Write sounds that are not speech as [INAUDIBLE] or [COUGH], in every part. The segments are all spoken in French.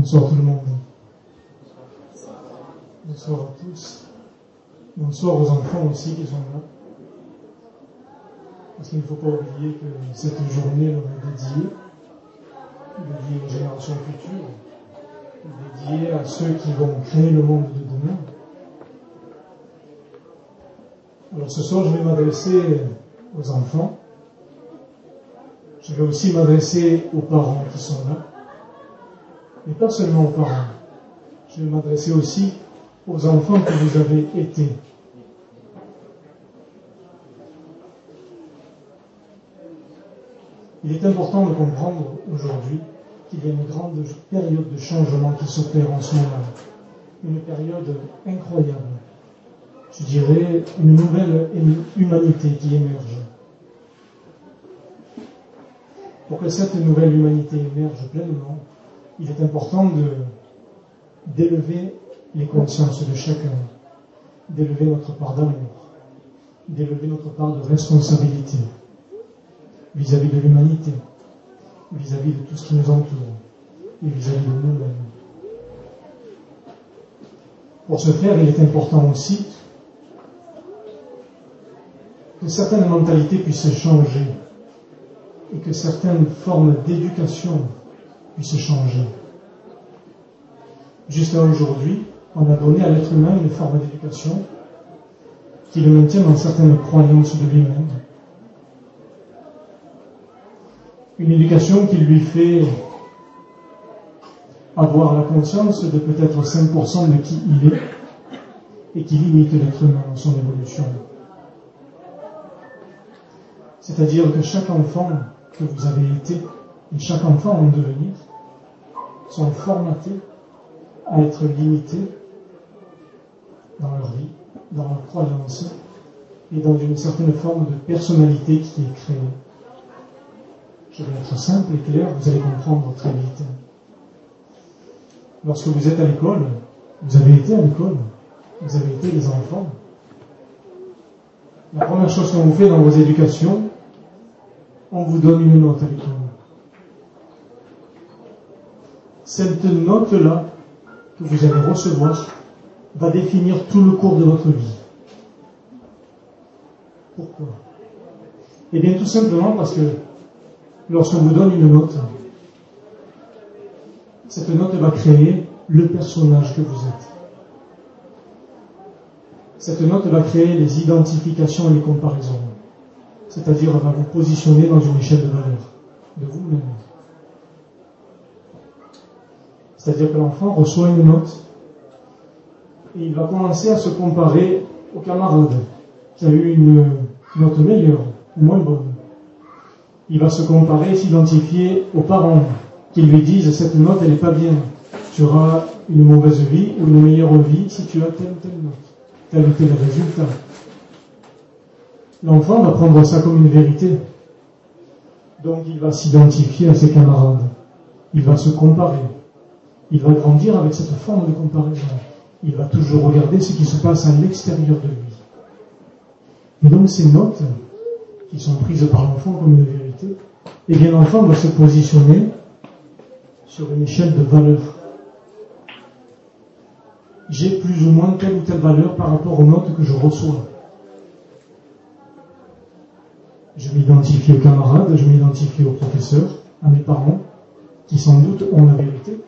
Bonsoir tout le monde. Bonsoir à tous. Bonsoir aux enfants aussi qui sont là. Parce qu'il ne faut pas oublier que cette journée leur est dédiée, dédiée aux générations futures, dédiée à ceux qui vont créer le monde de demain. Alors ce soir, je vais m'adresser aux enfants. Je vais aussi m'adresser aux parents qui sont là mais pas seulement aux parents. Je vais m'adresser aussi aux enfants que vous avez été. Il est important de comprendre aujourd'hui qu'il y a une grande période de changement qui s'opère en ce moment. Une période incroyable. Je dirais une nouvelle humanité qui émerge. Pour que cette nouvelle humanité émerge pleinement, il est important d'élever les consciences de chacun, d'élever notre part d'amour, d'élever notre part de responsabilité vis-à-vis de l'humanité, vis-à-vis de tout ce qui nous entoure et vis-à-vis de nous-mêmes. Pour ce faire, il est important aussi que certaines mentalités puissent changer et que certaines formes d'éducation puisse changer. Jusqu'à aujourd'hui, on a donné à l'être humain une forme d'éducation qui le maintient dans certaines croyances de lui-même. Une éducation qui lui fait avoir la conscience de peut-être 5% de qui il est et qui limite l'être humain dans son évolution. C'est-à-dire que chaque enfant que vous avez été chaque enfant en devenir sont formatés à être limités dans leur vie, dans leur croyance et dans une certaine forme de personnalité qui est créée. Je vais être simple et clair, vous allez comprendre très vite. Lorsque vous êtes à l'école, vous avez été à l'école, vous avez été des enfants. La première chose qu'on vous fait dans vos éducations, on vous donne une note à l'école. Cette note-là que vous allez recevoir va définir tout le cours de votre vie. Pourquoi? Eh bien tout simplement parce que lorsqu'on vous donne une note, cette note va créer le personnage que vous êtes. Cette note va créer les identifications et les comparaisons. C'est-à-dire va vous positionner dans une échelle de valeur de vous-même. C'est-à-dire que l'enfant reçoit une note et il va commencer à se comparer au camarade qui a eu une note meilleure ou moins bonne. Il va se comparer s'identifier aux parents qui lui disent cette note elle n'est pas bien. Tu auras une mauvaise vie ou une meilleure vie si tu as telle ou telle note, tel ou tel résultat. L'enfant va prendre ça comme une vérité. Donc il va s'identifier à ses camarades. Il va se comparer il va grandir avec cette forme de comparaison. Il va toujours regarder ce qui se passe à l'extérieur de lui. Et donc ces notes, qui sont prises par l'enfant comme une vérité, eh bien l'enfant va se positionner sur une échelle de valeur. J'ai plus ou moins telle ou telle valeur par rapport aux notes que je reçois. Je m'identifie aux camarades, je m'identifie aux professeurs, à mes parents, qui sans doute ont la vérité.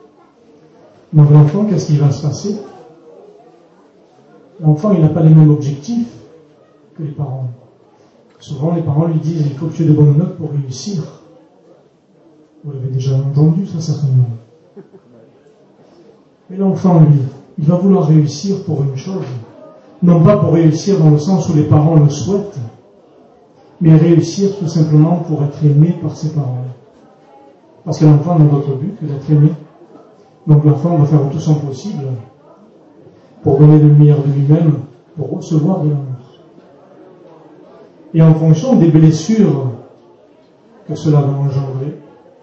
Donc l'enfant, qu'est-ce qui va se passer? L'enfant, il n'a pas les mêmes objectifs que les parents. Souvent, les parents lui disent, il faut que tu aies de bonnes notes pour réussir. Vous l'avez déjà entendu, ça, certainement. Mais l'enfant, lui, il va vouloir réussir pour une chose. Non pas pour réussir dans le sens où les parents le souhaitent, mais réussir tout simplement pour être aimé par ses parents. Parce que l'enfant n'a d'autre but que d'être aimé donc l'enfant va faire tout son possible pour donner le meilleur de lui-même, pour recevoir de l'amour. Et en fonction des blessures que cela va engendrer,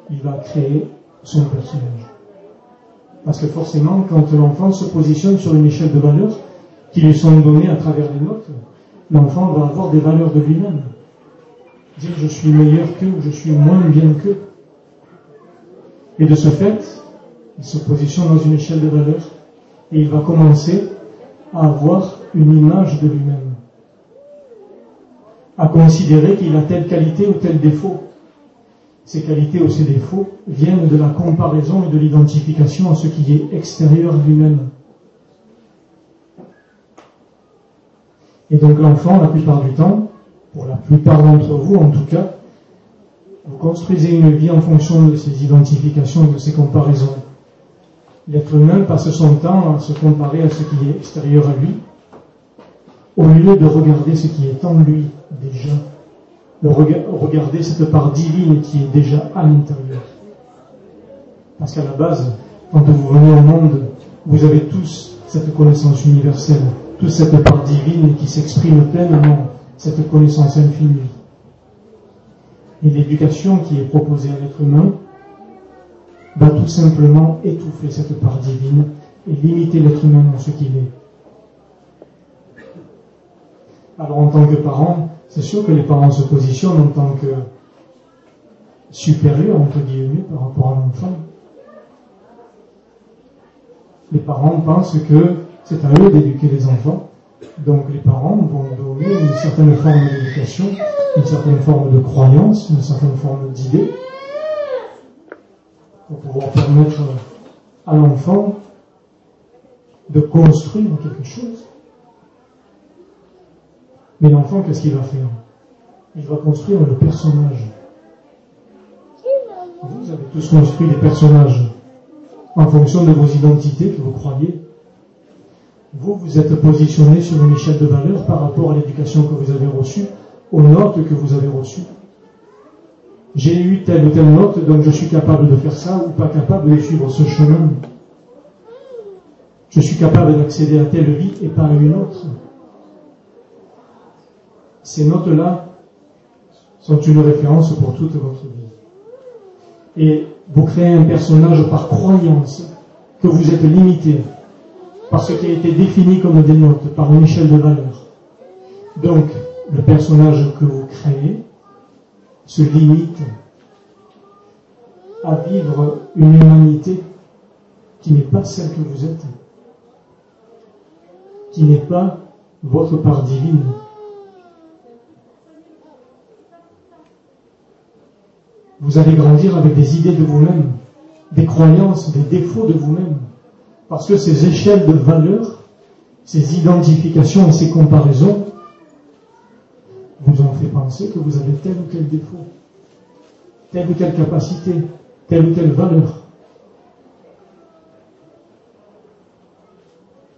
il va créer son personnage. Parce que forcément, quand l'enfant se positionne sur une échelle de valeurs qui lui sont données à travers les notes, l'enfant va avoir des valeurs de lui-même. Dire je suis meilleur que ou je suis moins bien que. Et de ce fait, Il se positionne dans une échelle de valeur et il va commencer à avoir une image de lui-même, à considérer qu'il a telle qualité ou tel défaut. Ces qualités ou ces défauts viennent de la comparaison et de l'identification à ce qui est extérieur lui-même. Et donc l'enfant, la plupart du temps, pour la plupart d'entre vous en tout cas, vous construisez une vie en fonction de ces identifications, de ces comparaisons. L'être humain passe son temps à se comparer à ce qui est extérieur à lui, au lieu de regarder ce qui est en lui déjà, de regarder cette part divine qui est déjà à l'intérieur. Parce qu'à la base, quand vous venez au monde, vous avez tous cette connaissance universelle, toute cette part divine qui s'exprime pleinement, cette connaissance infinie. Et l'éducation qui est proposée à l'être humain va tout simplement étouffer cette part divine et limiter l'être humain dans ce qu'il est. Alors en tant que parent, c'est sûr que les parents se positionnent en tant que supérieurs, entre guillemets, par rapport à l'enfant. Les parents pensent que c'est à eux d'éduquer les enfants. Donc les parents vont donner une certaine forme d'éducation, une certaine forme de croyance, une certaine forme d'idée, pour pouvoir permettre à l'enfant de construire quelque chose. Mais l'enfant, qu'est-ce qu'il va faire? Il va construire le personnage. Vous avez tous construit des personnages en fonction de vos identités que vous croyez vous, vous êtes positionné sur une échelle de valeur par rapport à l'éducation que vous avez reçue, aux notes que vous avez reçues. J'ai eu telle ou telle note, donc je suis capable de faire ça ou pas capable de suivre ce chemin. Je suis capable d'accéder à telle vie et pas à une autre. Ces notes-là sont une référence pour toute votre vie. Et vous créez un personnage par croyance que vous êtes limité, par ce qui a été défini comme des notes, par une échelle de valeur. Donc, le personnage que vous créez se limite à vivre une humanité qui n'est pas celle que vous êtes, qui n'est pas votre part divine. Vous allez grandir avec des idées de vous-même, des croyances, des défauts de vous-même. Parce que ces échelles de valeur, ces identifications et ces comparaisons vous ont fait penser que vous avez tel ou tel défaut, telle ou telle capacité, telle ou telle valeur.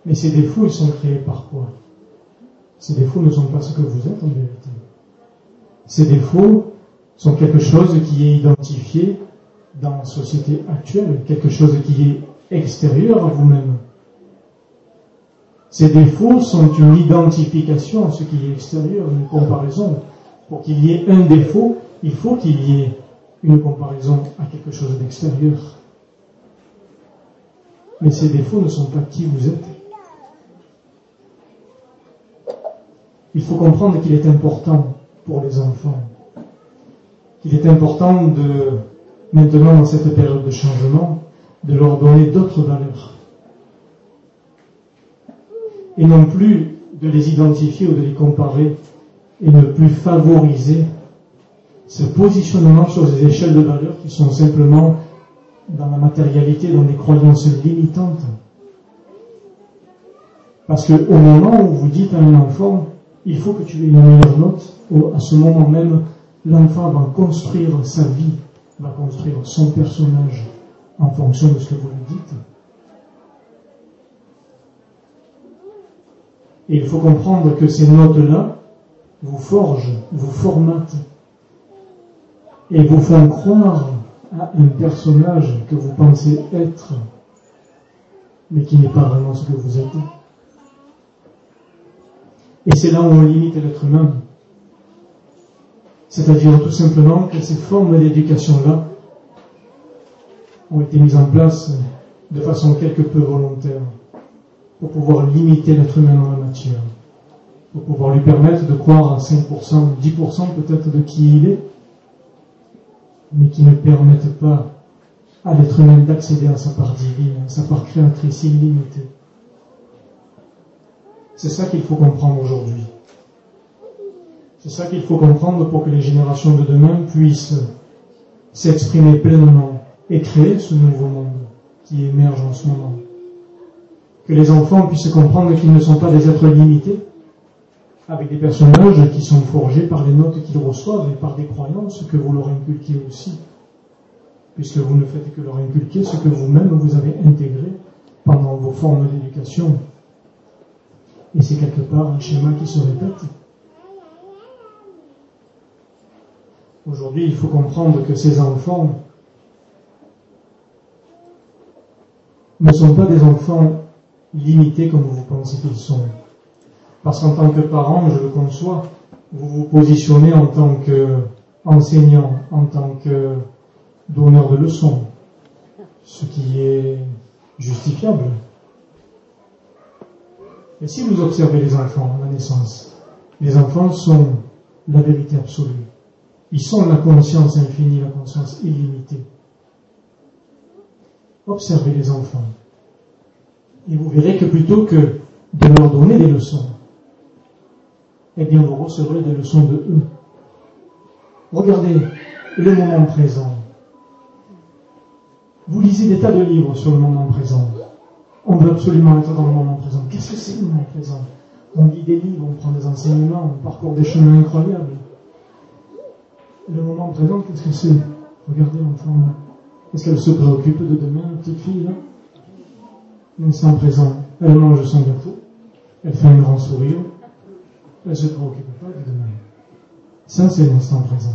Mais ces défauts, ils sont créés par quoi? Ces défauts ne sont pas ce que vous êtes en vérité. Ces défauts sont quelque chose qui est identifié dans la société actuelle, quelque chose qui est extérieur à vous-même. Ces défauts sont une identification à ce qui est extérieur, une comparaison. Pour qu'il y ait un défaut, il faut qu'il y ait une comparaison à quelque chose d'extérieur. Mais ces défauts ne sont pas qui vous êtes. Il faut comprendre qu'il est important pour les enfants, qu'il est important de, maintenant dans cette période de changement, de leur donner d'autres valeurs. Et non plus de les identifier ou de les comparer et ne plus favoriser ce positionnement sur des échelles de valeurs qui sont simplement dans la matérialité, dans des croyances limitantes. Parce qu'au moment où vous dites à un enfant, il faut que tu aies une meilleure note, à ce moment même, l'enfant va construire sa vie, va construire son personnage, en fonction de ce que vous lui dites. Et il faut comprendre que ces notes-là vous forgent, vous formatent et vous font croire à un personnage que vous pensez être, mais qui n'est pas vraiment ce que vous êtes. Et c'est là où on limite l'être humain. C'est-à-dire tout simplement que ces formes d'éducation-là ont été mises en place de façon quelque peu volontaire pour pouvoir limiter l'être humain dans la matière, pour pouvoir lui permettre de croire à 5%, 10% peut-être de qui il est, mais qui ne permettent pas à l'être humain d'accéder à sa part divine, à sa part créatrice illimitée. C'est ça qu'il faut comprendre aujourd'hui. C'est ça qu'il faut comprendre pour que les générations de demain puissent s'exprimer pleinement et créer ce nouveau monde qui émerge en ce moment. Que les enfants puissent comprendre qu'ils ne sont pas des êtres limités, avec des personnages qui sont forgés par les notes qu'ils reçoivent et par des croyances que vous leur inculquez aussi, puisque vous ne faites que leur inculquer ce que vous-même vous avez intégré pendant vos formes d'éducation. Et c'est quelque part un schéma qui se répète. Aujourd'hui, il faut comprendre que ces enfants ne sont pas des enfants limités comme vous pensez qu'ils sont. Parce qu'en tant que parent, je le conçois, vous vous positionnez en tant qu'enseignant, en tant que donneur de leçons, ce qui est justifiable. Et si vous observez les enfants à la naissance, les enfants sont la vérité absolue. Ils sont la conscience infinie, la conscience illimitée. Observez les enfants. Et vous verrez que plutôt que de leur donner des leçons, eh bien vous recevrez des leçons de eux. Regardez le moment présent. Vous lisez des tas de livres sur le moment présent. On veut absolument être dans le moment présent. Qu'est-ce que c'est le moment présent? On lit des livres, on prend des enseignements, on parcourt des chemins incroyables. Le moment présent, qu'est-ce que c'est? Regardez l'enfant là. Est-ce qu'elle se préoccupe de demain, petite fille là? L'instant présent, elle mange son gâteau, elle fait un grand sourire, elle ne se préoccupe pas de demain. Ça, c'est l'instant présent.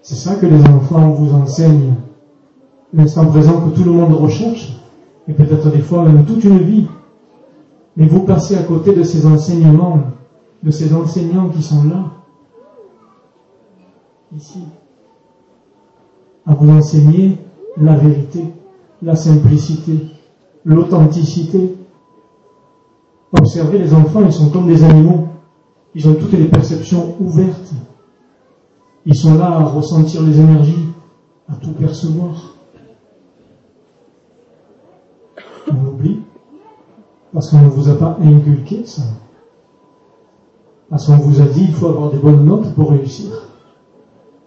C'est ça que les enfants vous enseignent. L'instant présent que tout le monde recherche, et peut-être des fois même toute une vie. Mais vous passez à côté de ces enseignements, de ces enseignants qui sont là, ici, à vous enseigner la vérité, la simplicité, l'authenticité. Observez les enfants, ils sont comme des animaux. Ils ont toutes les perceptions ouvertes. Ils sont là à ressentir les énergies, à tout percevoir. On oublie parce qu'on ne vous a pas inculqué ça. Parce qu'on vous a dit il faut avoir des bonnes notes pour réussir.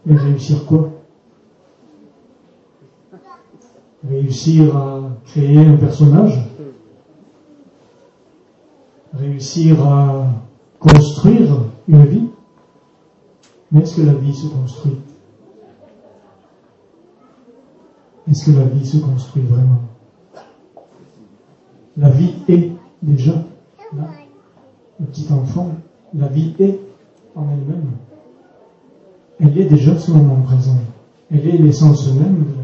Mais réussir quoi? Réussir à créer un personnage Réussir à construire une vie Mais est-ce que la vie se construit? Est-ce que la vie se construit vraiment? La vie est déjà là. Le petit enfant, la vie est en elle-même elle est déjà ce moment présent. Elle est l'essence même de.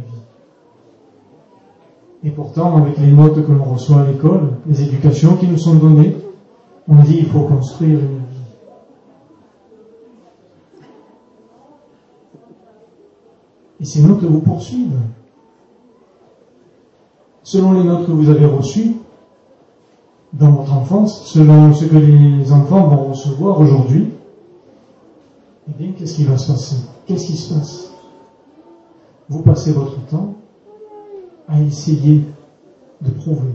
Et pourtant, avec les notes que l'on reçoit à l'école, les éducations qui nous sont données, on dit qu'il faut construire une vie. Et ces notes vous poursuivent. Selon les notes que vous avez reçues dans votre enfance, selon ce que les enfants vont recevoir aujourd'hui, eh bien, qu'est-ce qui va se passer? Qu'est-ce qui se passe? Vous passez votre temps à essayer de prouver,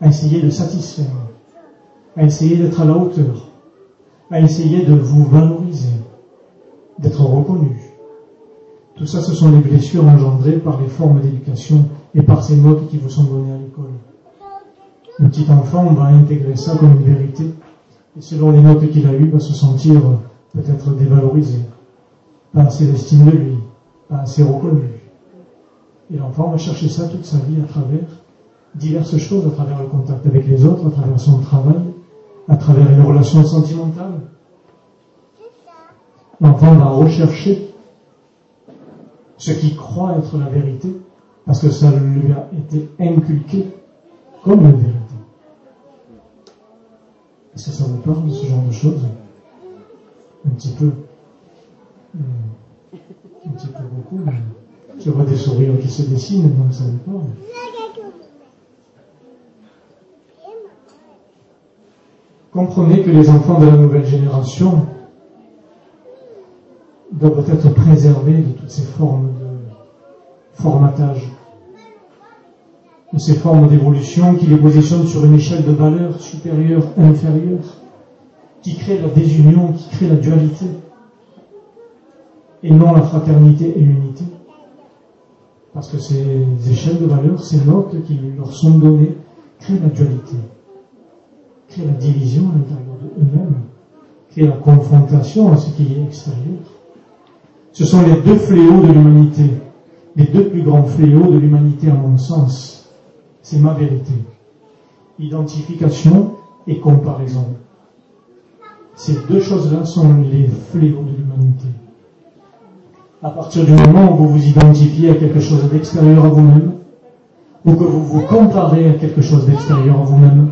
à essayer de satisfaire, à essayer d'être à la hauteur, à essayer de vous valoriser, d'être reconnu. Tout ça, ce sont les blessures engendrées par les formes d'éducation et par ces notes qui vous sont données à l'école. Le petit enfant va intégrer ça comme une vérité et selon les notes qu'il a eues, va se sentir peut-être dévalorisé, pas assez d'estime de lui, pas assez reconnu. Et l'enfant va chercher ça toute sa vie à travers diverses choses, à travers le contact avec les autres, à travers son travail, à travers une relation sentimentale. L'enfant va rechercher ce qu'il croit être la vérité, parce que ça lui a été inculqué comme une vérité. Est-ce que ça vous parle, ce genre de choses? Un petit peu. Hmm. Un petit peu beaucoup. Je vois des sourires qui se dessinent, ça vous parle. Comprenez que les enfants de la nouvelle génération doivent être préservés de toutes ces formes de formatage, de ces formes d'évolution qui les positionnent sur une échelle de valeur supérieure, inférieure, qui crée la désunion, qui crée la dualité, et non la fraternité et l'unité. Parce que ces échelles de valeur, ces notes qui leur sont données, créent la dualité, créent la division à l'intérieur d'eux-mêmes, créent la confrontation à ce qui est extérieur. Ce sont les deux fléaux de l'humanité, les deux plus grands fléaux de l'humanité à mon sens. C'est ma vérité. Identification et comparaison. Ces deux choses-là sont les fléaux de l'humanité. À partir du moment où vous vous identifiez à quelque chose d'extérieur à vous-même, ou que vous vous comparez à quelque chose d'extérieur à vous-même,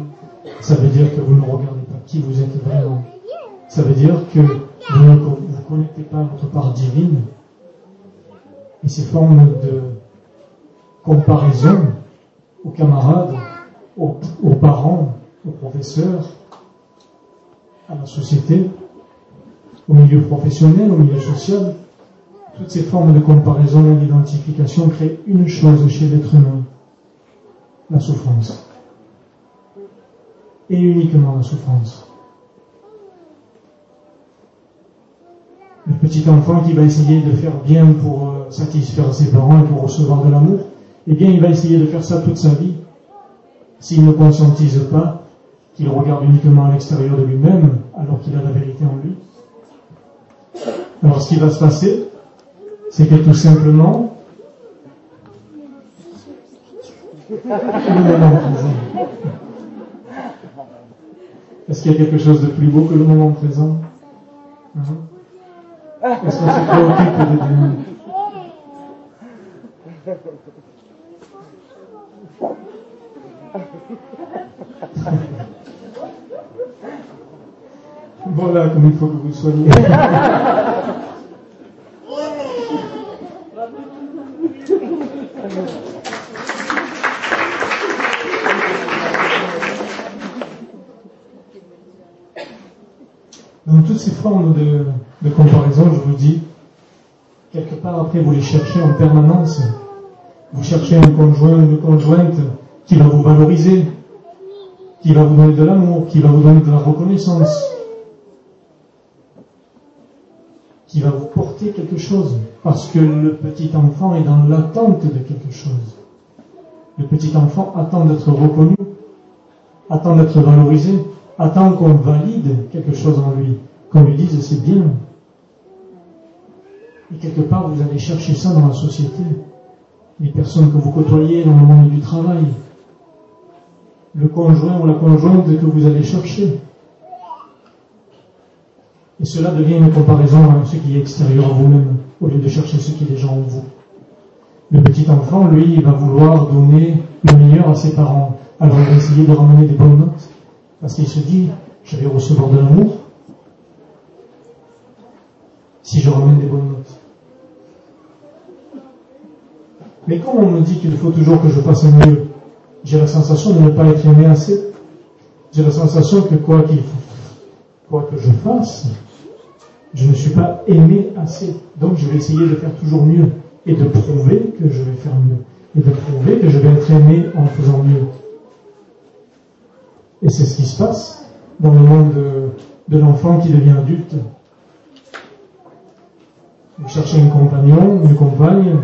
ça veut dire que vous ne regardez pas qui vous êtes vraiment. Ça veut dire que vous ne vous connectez pas à votre part divine. Et ces formes de comparaison aux camarades, aux, aux parents, aux professeurs, à la société, au milieu professionnel, au milieu social, toutes ces formes de comparaison et d'identification créent une chose chez l'être humain, la souffrance. Et uniquement la souffrance. Le petit enfant qui va essayer de faire bien pour euh, satisfaire ses parents et pour recevoir de l'amour, eh bien il va essayer de faire ça toute sa vie. S'il ne conscientise pas qu'il regarde uniquement à l'extérieur de lui-même alors qu'il a la vérité en lui. Alors ce qui va se passer, c'est que tout simplement. Est-ce qu'il y a quelque chose de plus beau que le moment présent hein Est-ce qu'on se préoccupe de Dieu Voilà comme il faut que vous soyez. Donc toutes ces formes de, de, comparaison, je vous dis, quelque part après vous les cherchez en permanence. Vous cherchez un conjoint, une conjointe qui va vous valoriser, qui va vous donner de l'amour, qui va vous donner de la reconnaissance, qui va vous porter quelque chose, parce que le petit enfant est dans l'attente de quelque chose. Le petit enfant attend d'être reconnu, attend d'être valorisé, attend qu'on valide quelque chose en lui, qu'on lui dise c'est bien. Et quelque part, vous allez chercher ça dans la société, les personnes que vous côtoyez dans le monde du travail, le conjoint ou la conjointe que vous allez chercher, et cela devient une comparaison à ce qui est extérieur à vous-même, au lieu de chercher ce qui est déjà en vous. Le petit enfant, lui, va vouloir donner le meilleur à ses parents. Alors il va essayer de ramener des bonnes notes, parce qu'il se dit, je vais recevoir de l'amour si je ramène des bonnes notes. Mais quand on me dit qu'il faut toujours que je fasse mieux, j'ai la sensation de ne pas être aimé assez. J'ai la sensation que quoi qu'il quoi que je fasse, je ne suis pas aimé assez. Donc je vais essayer de faire toujours mieux et de prouver que je vais faire mieux et de prouver que je vais être aimé en faisant mieux. Et c'est ce qui se passe dans le monde de, l'enfant qui devient adulte. Vous cherchez un compagnon, une compagne,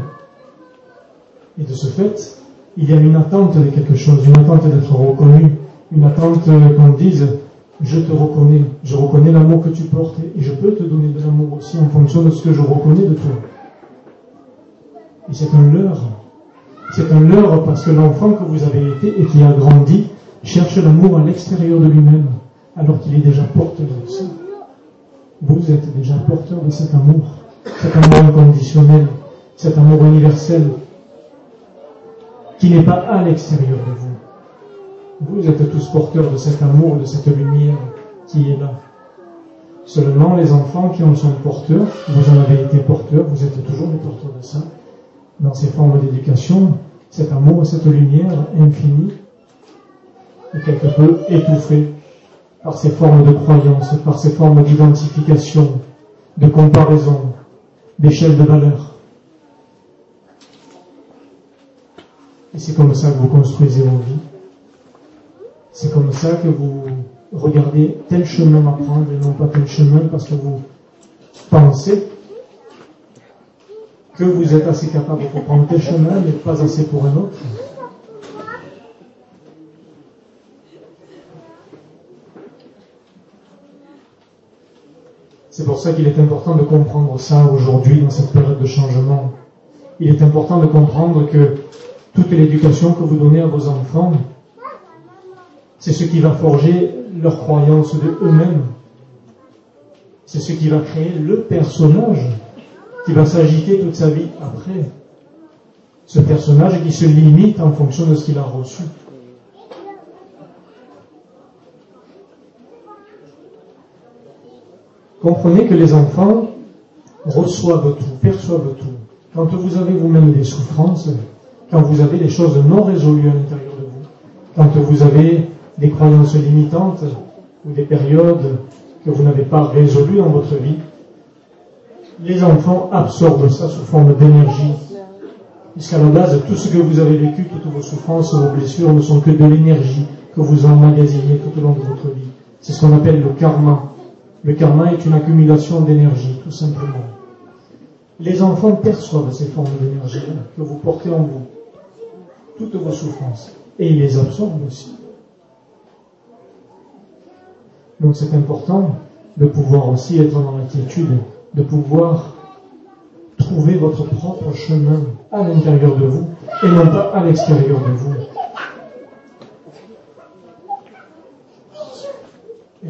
et de ce fait, il y a une attente de quelque chose, une attente d'être reconnu, une attente qu'on dise je te reconnais, je reconnais l'amour que tu portes et je peux te donner de l'amour aussi en fonction de ce que je reconnais de toi. Et c'est un leurre. C'est un leurre parce que l'enfant que vous avez été et qui a grandi cherche l'amour à l'extérieur de lui-même alors qu'il est déjà porteur de ça. Vous êtes déjà porteur de cet amour, cet amour inconditionnel, cet amour universel qui n'est pas à l'extérieur de vous. Vous êtes tous porteurs de cet amour, de cette lumière qui est là. Seulement les enfants qui en sont porteurs, vous en avez été porteurs, vous êtes toujours les porteurs de ça, dans ces formes d'éducation, cet amour, cette lumière infinie, est quelque peu étouffée par ces formes de croyance, par ces formes d'identification, de comparaison, d'échelle de valeur. Et c'est comme ça que vous construisez vos vies. C'est comme ça que vous regardez tel chemin à prendre et non pas tel chemin parce que vous pensez que vous êtes assez capable pour prendre tel chemin mais pas assez pour un autre. C'est pour ça qu'il est important de comprendre ça aujourd'hui dans cette période de changement. Il est important de comprendre que toute l'éducation que vous donnez à vos enfants, c'est ce qui va forger leur croyance de eux-mêmes. C'est ce qui va créer le personnage qui va s'agiter toute sa vie après. Ce personnage qui se limite en fonction de ce qu'il a reçu. Comprenez que les enfants reçoivent tout, perçoivent tout. Quand vous avez vous-même des souffrances, quand vous avez des choses non résolues à l'intérieur de vous, quand vous avez des croyances limitantes ou des périodes que vous n'avez pas résolues dans votre vie, les enfants absorbent ça sous forme d'énergie. Puisqu'à la base, tout ce que vous avez vécu, toutes vos souffrances, vos blessures ne sont que de l'énergie que vous emmagasinez tout au long de votre vie. C'est ce qu'on appelle le karma. Le karma est une accumulation d'énergie, tout simplement. Les enfants perçoivent ces formes d'énergie que vous portez en vous, toutes vos souffrances, et ils les absorbent aussi. Donc c'est important de pouvoir aussi être dans l'inquiétude, de pouvoir trouver votre propre chemin à l'intérieur de vous et non pas à l'extérieur de vous.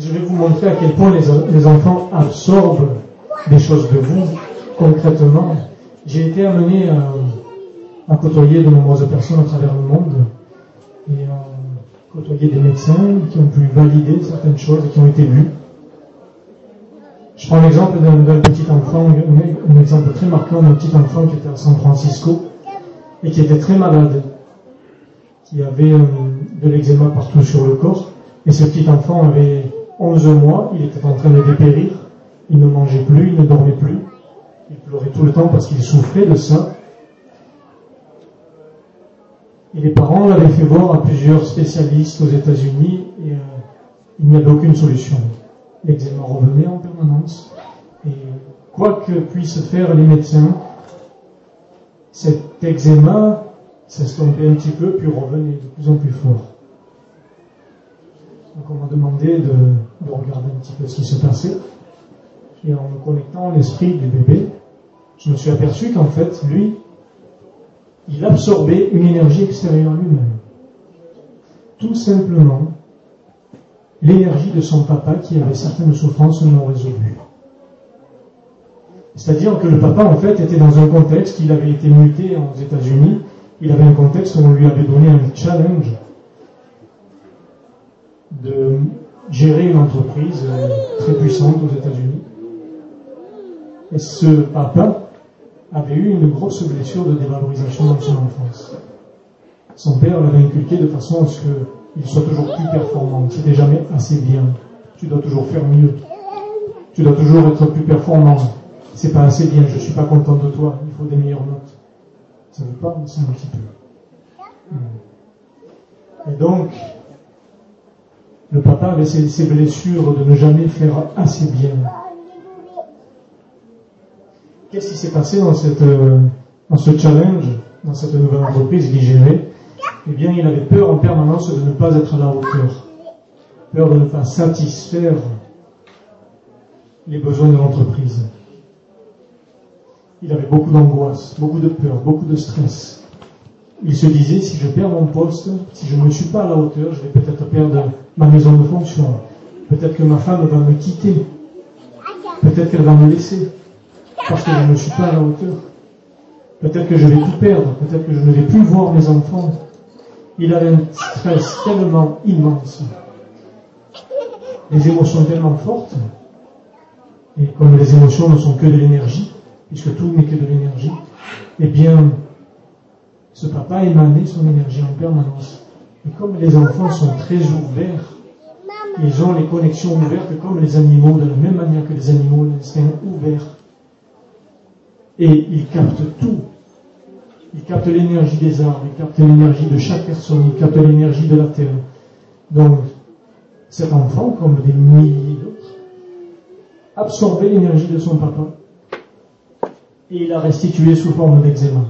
je vais vous montrer à quel point les, enfants absorbent des choses de vous concrètement. J'ai été amené à, côtoyer de nombreuses personnes à travers le monde côtoyer des médecins qui ont pu valider certaines choses qui ont été vues. Je prends l'exemple d'un petit enfant, un exemple très marquant d'un petit enfant qui était à San Francisco et qui était très malade, qui avait euh, de l'eczéma partout sur le corps. Et ce petit enfant avait 11 mois, il était en train de dépérir, il ne mangeait plus, il ne dormait plus, il pleurait tout le temps parce qu'il souffrait de ça. Et les parents l'avaient fait voir à plusieurs spécialistes aux États-Unis et euh, il n'y avait aucune solution. L'eczéma revenait en permanence et quoi que puissent faire les médecins, cet eczéma s'estompait un petit peu puis revenait de plus en plus fort. Donc on m'a demandé de, regarder un petit peu ce qui se passait. Et en me connectant l'esprit du bébé, je me suis aperçu qu'en fait, lui, il absorbait une énergie extérieure lui-même. Tout simplement, l'énergie de son papa qui avait certaines souffrances non résolues. C'est-à-dire que le papa, en fait, était dans un contexte, il avait été muté aux États-Unis, il avait un contexte où on lui avait donné un challenge de gérer une entreprise euh, très puissante aux États-Unis. Et ce papa avait eu une grosse blessure de dévalorisation dans son enfance. Son père l'avait inculqué de façon à ce qu'il soit toujours plus performant. C'était jamais assez bien. Tu dois toujours faire mieux. Tu dois toujours être plus performant. C'est pas assez bien. Je suis pas content de toi. Il faut des meilleures notes. Ça vous parle, c'est un petit peu. Hmm. Et donc, le papa avait ses, blessures de ne jamais faire assez bien. Qu'est-ce qui s'est passé dans, cette, euh, dans ce challenge, dans cette nouvelle entreprise qu'il gérait Eh bien, il avait peur en permanence de ne pas être à la hauteur. Peur de ne pas satisfaire les besoins de l'entreprise. Il avait beaucoup d'angoisse, beaucoup de peur, beaucoup de stress. Il se disait, si je perds mon poste, si je ne suis pas à la hauteur, je vais peut-être perdre ma maison de fonction. Peut-être que ma femme va me quitter. Peut-être qu'elle va me laisser. Parce que je ne suis pas à la hauteur. Peut-être que je vais tout perdre. Peut-être que je ne vais plus voir mes enfants. Il avait un stress tellement immense. Les émotions tellement fortes. Et comme les émotions ne sont que de l'énergie, puisque tout n'est que de l'énergie, eh bien, ce papa émanait son énergie en permanence. Et comme les enfants sont très ouverts, ils ont les connexions ouvertes comme les animaux, de la même manière que les animaux, l'instinct ouvert. Et ils captent tout. il capte l'énergie des arbres, il capte l'énergie de chaque personne, il capte l'énergie de la terre. Donc, cet enfant, comme des milliers d'autres, absorbait l'énergie de son papa et il l'a restitué sous forme d'eczéma.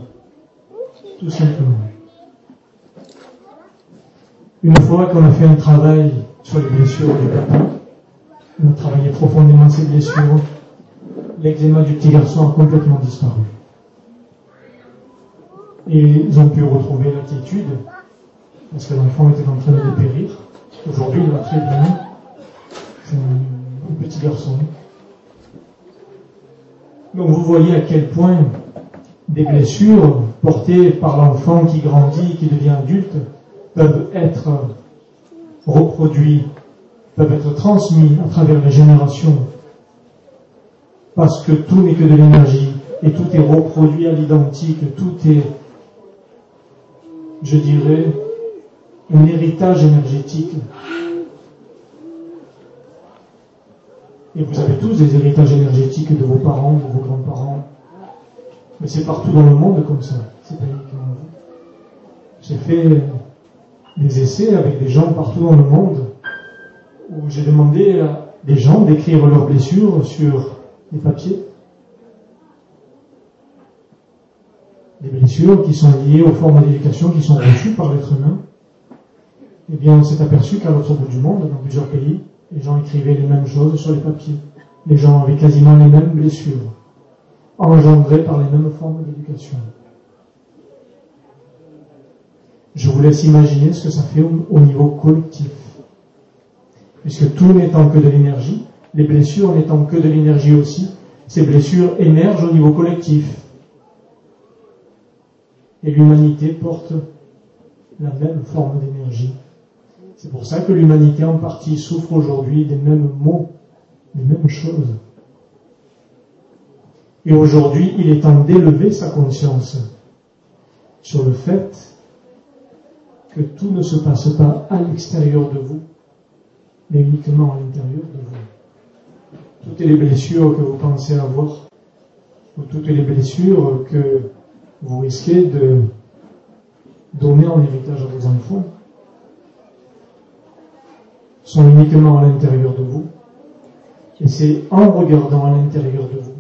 Tout simplement. Une fois qu'on a fait un travail sur les blessures du papa, on a travaillé profondément ces blessures, l'eczéma du petit garçon a complètement disparu. Et ils ont pu retrouver l'attitude, parce que l'enfant était en train de dépérir. Aujourd'hui, il va très bien. C'est un, petit garçon. Donc vous voyez à quel point des blessures portées par l'enfant qui grandit, qui devient adulte, peuvent être reproduits, peuvent être transmis à travers les générations. Parce que tout n'est que de l'énergie et tout est reproduit à l'identique, tout est, je dirais, un héritage énergétique. Et vous avez tous des héritages énergétiques de vos parents, de vos grands-parents. Mais c'est partout dans le monde comme ça. C'est pas uniquement vous. J'ai fait des essais avec des gens partout dans le monde où j'ai demandé à des gens d'écrire leurs blessures sur des papiers. Des blessures qui sont liées aux formes d'éducation qui sont reçues par l'être humain. Eh bien, on s'est aperçu qu'à l'autre bout du monde, dans plusieurs pays, les gens écrivaient les mêmes choses sur les papiers. Les gens avaient quasiment les mêmes blessures, engendrées par les mêmes formes d'éducation. Je vous laisse imaginer ce que ça fait au, niveau collectif. Puisque tout n'étant que de l'énergie, les blessures n'étant que de l'énergie aussi, ces blessures émergent au niveau collectif. Et l'humanité porte la même forme d'énergie. C'est pour ça que l'humanité en partie souffre aujourd'hui des mêmes maux, des mêmes choses. Et aujourd'hui, il est temps d'élever sa conscience sur le fait que tout ne se passe pas à l'extérieur de vous, mais uniquement à l'intérieur de vous. Toutes les blessures que vous pensez avoir, ou toutes les blessures que vous risquez de donner en héritage à vos enfants, sont uniquement à l'intérieur de vous. Et c'est en regardant à l'intérieur de vous,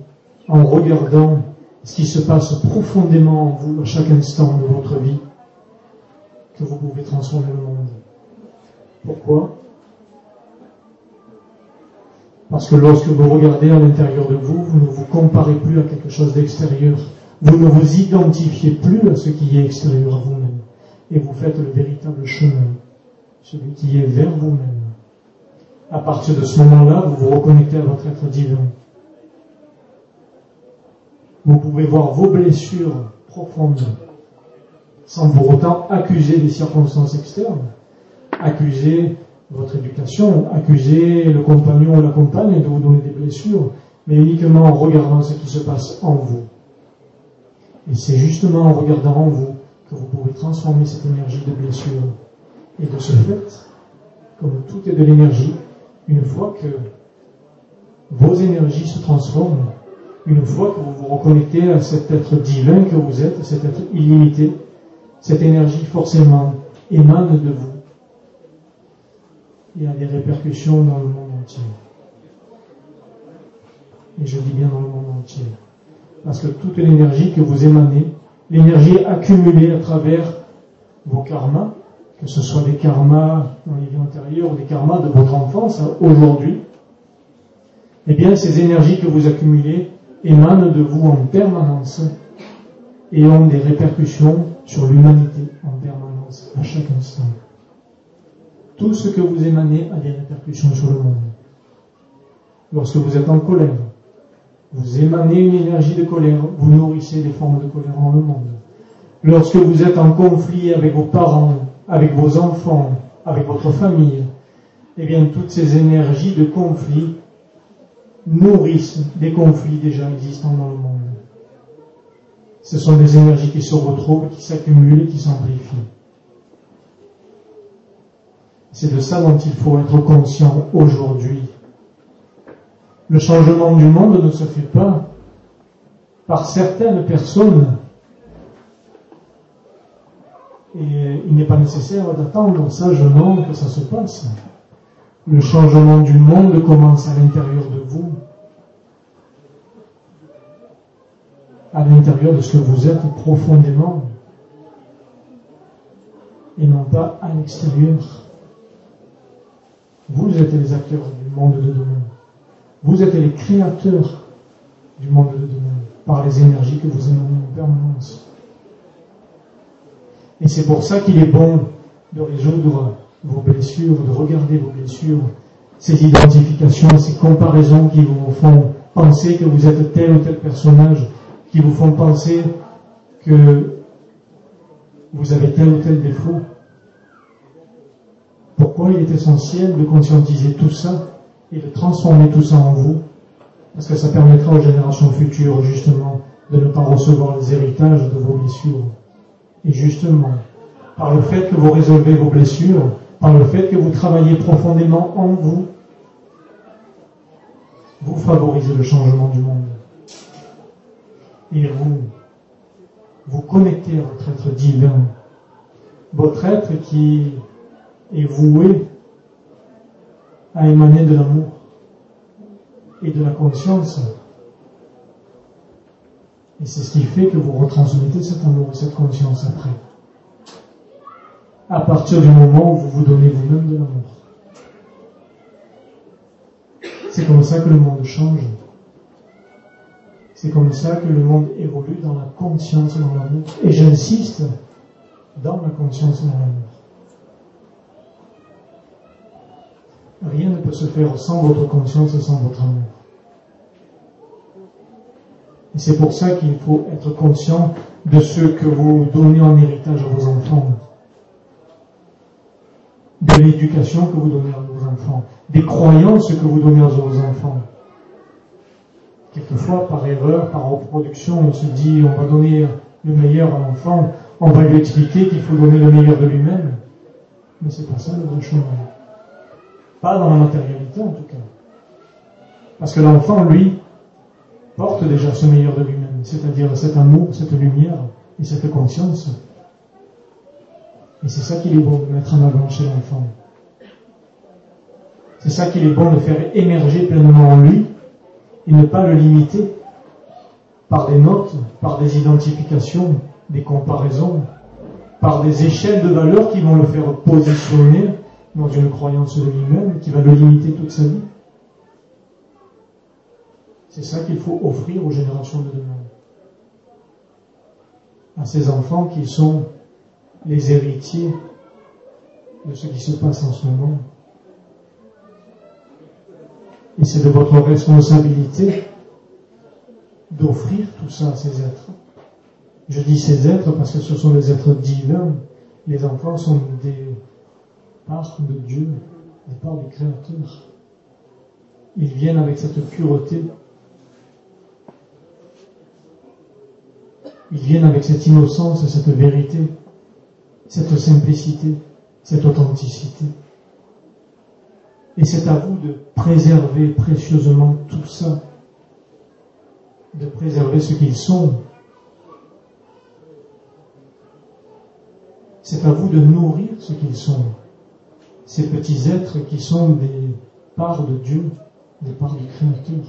en regardant ce qui se passe profondément en vous à chaque instant de votre vie, que vous pouvez transformer le monde. Pourquoi? Parce que lorsque vous regardez à l'intérieur de vous, vous ne vous comparez plus à quelque chose d'extérieur. Vous ne vous identifiez plus à ce qui est extérieur à vous-même. Et vous faites le véritable chemin, celui qui est vers vous-même. À partir de ce moment-là, vous vous reconnectez à votre être divin. Vous pouvez voir vos blessures profondes sans pour autant accuser les circonstances externes, accuser votre éducation, accuser le compagnon ou la compagne de vous donner des blessures, mais uniquement en regardant ce qui se passe en vous. Et c'est justement en regardant en vous que vous pouvez transformer cette énergie de blessure. Et de ce fait, comme tout est de l'énergie, une fois que vos énergies se transforment, une fois que vous vous reconnectez à cet être divin que vous êtes, cet être illimité, cette énergie forcément émane de vous et a des répercussions dans le monde entier. Et je dis bien dans le monde entier. Parce que toute l'énergie que vous émanez, l'énergie accumulée à travers vos karmas, que ce soit des karmas dans les vies antérieures ou des karmas de votre enfance aujourd'hui, eh bien ces énergies que vous accumulez émanent de vous en permanence et ont des répercussions sur l'humanité en permanence, à chaque instant. Tout ce que vous émanez a des répercussions sur le monde. Lorsque vous êtes en colère, vous émanez une énergie de colère, vous nourrissez des formes de colère dans le monde. Lorsque vous êtes en conflit avec vos parents, avec vos enfants, avec votre famille, eh bien toutes ces énergies de conflit nourrissent des conflits déjà existants dans le monde. Ce sont des énergies qui se retrouvent, qui s'accumulent qui s'amplifient. C'est de ça dont il faut être conscient aujourd'hui. Le changement du monde ne se fait pas par certaines personnes pas nécessaire d'attendre sagement que ça se passe. Le changement du monde commence à l'intérieur de vous, à l'intérieur de ce que vous êtes profondément, et non pas à l'extérieur. Vous êtes les acteurs du monde de demain. Vous êtes les créateurs du monde de demain par les énergies que vous émanez en permanence. Et c'est pour ça qu'il est bon de résoudre vos blessures, de regarder vos blessures, ces identifications, ces comparaisons qui vous font penser que vous êtes tel ou tel personnage, qui vous font penser que vous avez tel ou tel défaut. Pourquoi il est essentiel de conscientiser tout ça et de transformer tout ça en vous Parce que ça permettra aux générations futures, justement, de ne pas recevoir les héritages de vos blessures. Et justement, par le fait que vous résolvez vos blessures, par le fait que vous travaillez profondément en vous, vous favorisez le changement du monde. Et vous, vous connectez à votre être divin, votre être qui est voué à émaner de l'amour et de la conscience. Et c'est ce qui fait que vous retransmettez cet amour et cette conscience après. À partir du moment où vous vous donnez vous-même de l'amour. C'est comme ça que le monde change. C'est comme ça que le monde évolue dans la conscience et dans l'amour. Et j'insiste, dans la conscience et dans l'amour. Rien ne peut se faire sans votre conscience et sans votre amour. Et c'est pour ça qu'il faut être conscient de ce que vous donnez en héritage à vos enfants, de l'éducation que vous donnez à vos enfants, des croyances que vous donnez à vos enfants. Quelquefois, par erreur, par reproduction, on se dit on va donner le meilleur à l'enfant, on va lui expliquer qu'il faut donner le meilleur de lui-même. Mais c'est pas ça le bon chemin. Pas dans la matérialité en tout cas. Parce que l'enfant, lui, porte déjà ce meilleur de lui-même, c'est-à-dire cet amour, cette lumière et cette conscience. Et c'est ça qu'il est bon de mettre en avant chez l'enfant. C'est ça qu'il est bon de faire émerger pleinement en lui et ne pas le limiter par des notes, par des identifications, des comparaisons, par des échelles de valeurs qui vont le faire positionner dans une croyance de lui-même qui va le limiter toute sa vie. C'est ça qu'il faut offrir aux générations de demain. À ces enfants qui sont les héritiers de ce qui se passe en ce moment. Et c'est de votre responsabilité d'offrir tout ça à ces êtres. Je dis ces êtres parce que ce sont des êtres divins. Les enfants sont des de Dieu, des parts du Créateur. Ils viennent avec cette pureté Ils viennent avec cette innocence, cette vérité, cette simplicité, cette authenticité. Et c'est à vous de préserver précieusement tout ça, de préserver ce qu'ils sont. C'est à vous de nourrir ce qu'ils sont, ces petits êtres qui sont des parts de Dieu, des parts du Créateur.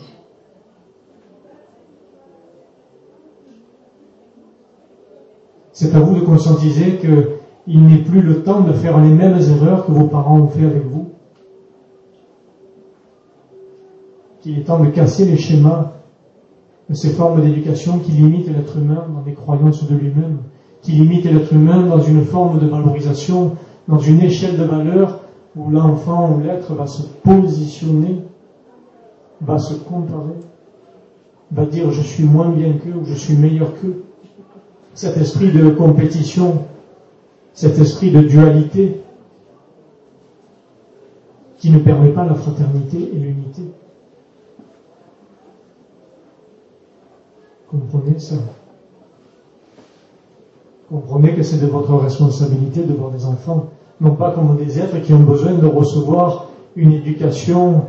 C'est à vous de conscientiser qu'il n'est plus le temps de faire les mêmes erreurs que vos parents ont fait avec vous. Qu'il est temps de casser les schémas de ces formes d'éducation qui limitent l'être humain dans les croyances de lui-même, qui limitent l'être humain dans une forme de valorisation, dans une échelle de valeur où l'enfant ou l'être va se positionner, va se comparer, va dire je suis moins bien qu'eux ou je suis meilleur qu'eux cet esprit de compétition, cet esprit de dualité qui ne permet pas la fraternité et l'unité. Comprenez ça? Comprenez que c'est de votre responsabilité de voir des enfants, non pas comme des êtres qui ont besoin de recevoir une éducation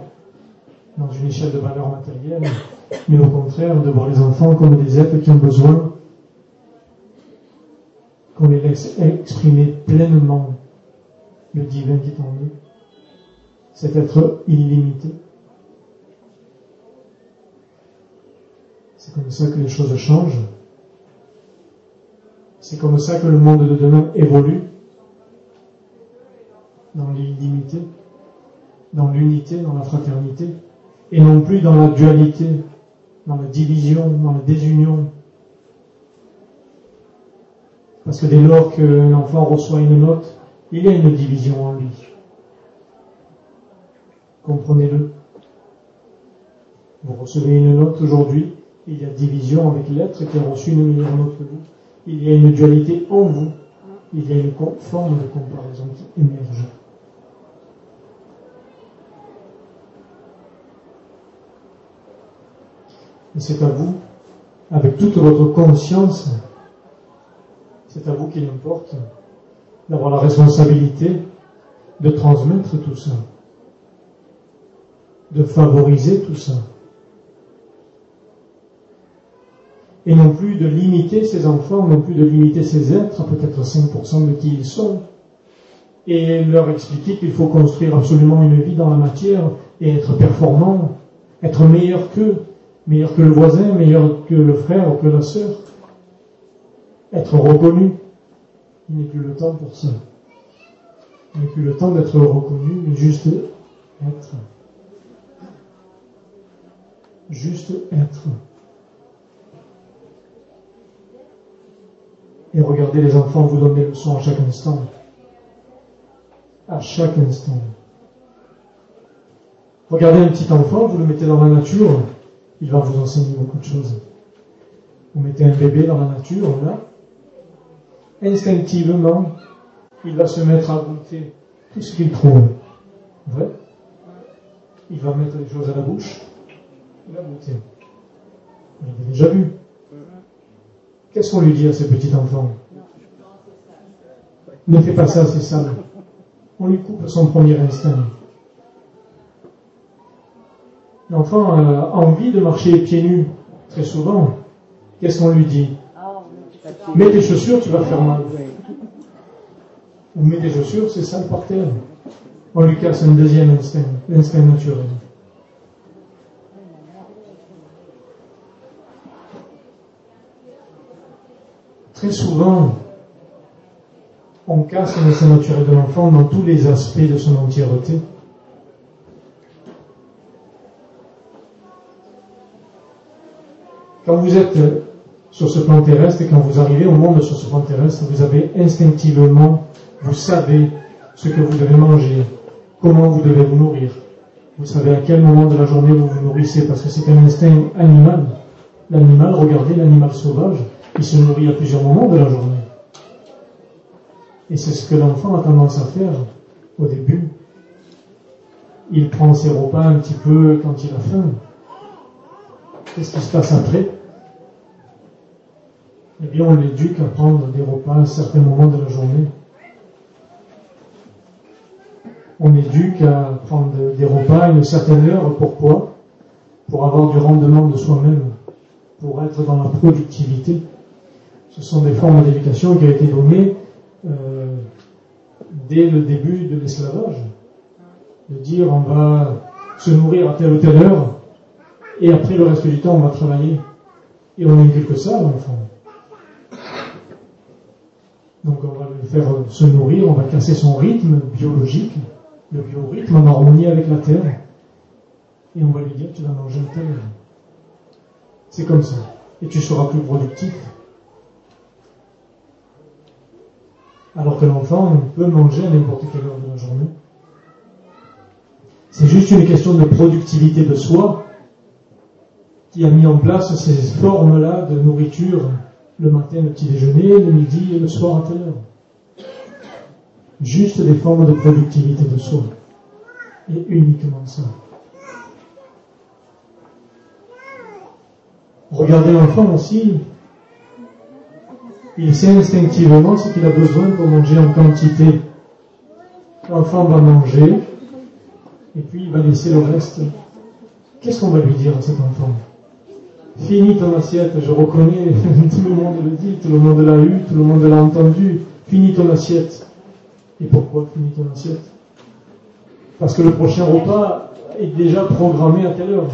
dans une échelle de valeur matérielle, mais au contraire de voir les enfants comme des êtres qui ont besoin qu'on les laisse exprimer pleinement le divin qui est en nous, cet être illimité. C'est comme ça que les choses changent. C'est comme ça que le monde de demain évolue dans l'illimité, dans l'unité, dans la fraternité, et non plus dans la dualité, dans la division, dans la désunion. Parce que dès lors qu'un enfant reçoit une note, il y a une division en lui. Comprenez-le. Vous recevez une note aujourd'hui, il y a division avec l'être qui a reçu une meilleure note que vous. Il y a une dualité en vous. Il y a une forme de comparaison qui émerge. Et c'est à vous, avec toute votre conscience, c'est à vous qu'il importe d'avoir la responsabilité de transmettre tout ça, de favoriser tout ça. Et non plus de limiter ces enfants, non plus de limiter ces êtres peut-être 5% de qui ils sont, et leur expliquer qu'il faut construire absolument une vie dans la matière et être performant, être meilleur qu'eux, meilleur que le voisin, meilleur que le frère ou que la sœur. Être reconnu. Il n'est plus le temps pour ça. Il n'est plus le temps d'être reconnu, mais juste être. Juste être. Et regardez les enfants vous donnent des leçons à chaque instant. À chaque instant. Regardez un petit enfant, vous le mettez dans la nature, il va vous enseigner beaucoup de choses. Vous mettez un bébé dans la nature, là, instinctivement, il va se mettre à goûter tout ce qu'il trouve. Vrai Il va mettre les choses à la bouche, il va goûter. Vous l'avez déjà vu. Qu'est-ce qu'on lui dit à ces petits enfants Ne fais pas ça, c'est sale. On lui coupe son premier instinct. L'enfant a envie de marcher pieds nus, très souvent. Qu'est-ce qu'on lui dit Mets tes chaussures, tu vas faire mal. Ou mets tes chaussures, c'est sale par terre. On lui casse un deuxième instinct, l'instinct naturel. Très souvent, on casse l'instinct naturel de l'enfant dans tous les aspects de son entièreté. Quand vous êtes sur ce plan terrestre et quand vous arrivez au monde sur ce plan terrestre, vous avez instinctivement, vous savez ce que vous devez manger, comment vous devez vous nourrir. Vous savez à quel moment de la journée vous vous nourrissez parce que c'est un instinct animal. L'animal, regardez l'animal sauvage, il se nourrit à plusieurs moments de la journée. Et c'est ce que l'enfant a tendance à faire au début. Il prend ses repas un petit peu quand il a faim. Qu'est-ce qui se passe après? Eh bien, on l'éduque à prendre des repas à un certain moment de la journée. On éduque à prendre des repas à une certaine heure. Pourquoi? Pour avoir du rendement de soi-même, pour être dans la productivité. Ce sont des formes d'éducation qui ont été données euh, dès le début de l'esclavage. De dire on va se nourrir à telle ou telle heure, et après, le reste du temps, on va travailler. Et on que ça, l'enfant. Donc, on va le faire se nourrir, on va casser son rythme biologique, le biorhythme en harmonie avec la terre. Et on va lui dire, tu vas manger un tel. C'est comme ça. Et tu seras plus productif. Alors que l'enfant peut manger à n'importe quelle heure de la journée. C'est juste une question de productivité de soi qui a mis en place ces formes-là de nourriture le matin, le petit déjeuner, le midi et le soir à telle heure. Juste des formes de productivité de soi. Et uniquement ça. Regardez l'enfant aussi. Il sait instinctivement ce qu'il a besoin pour manger en quantité. L'enfant va manger et puis il va laisser le reste. Qu'est-ce qu'on va lui dire à cet enfant? Finis ton assiette, je reconnais, [LAUGHS] tout le monde le dit, tout le monde l'a eu, tout le monde l'a entendu. Finis ton assiette. Et pourquoi finis ton assiette Parce que le prochain repas est déjà programmé à telle heure.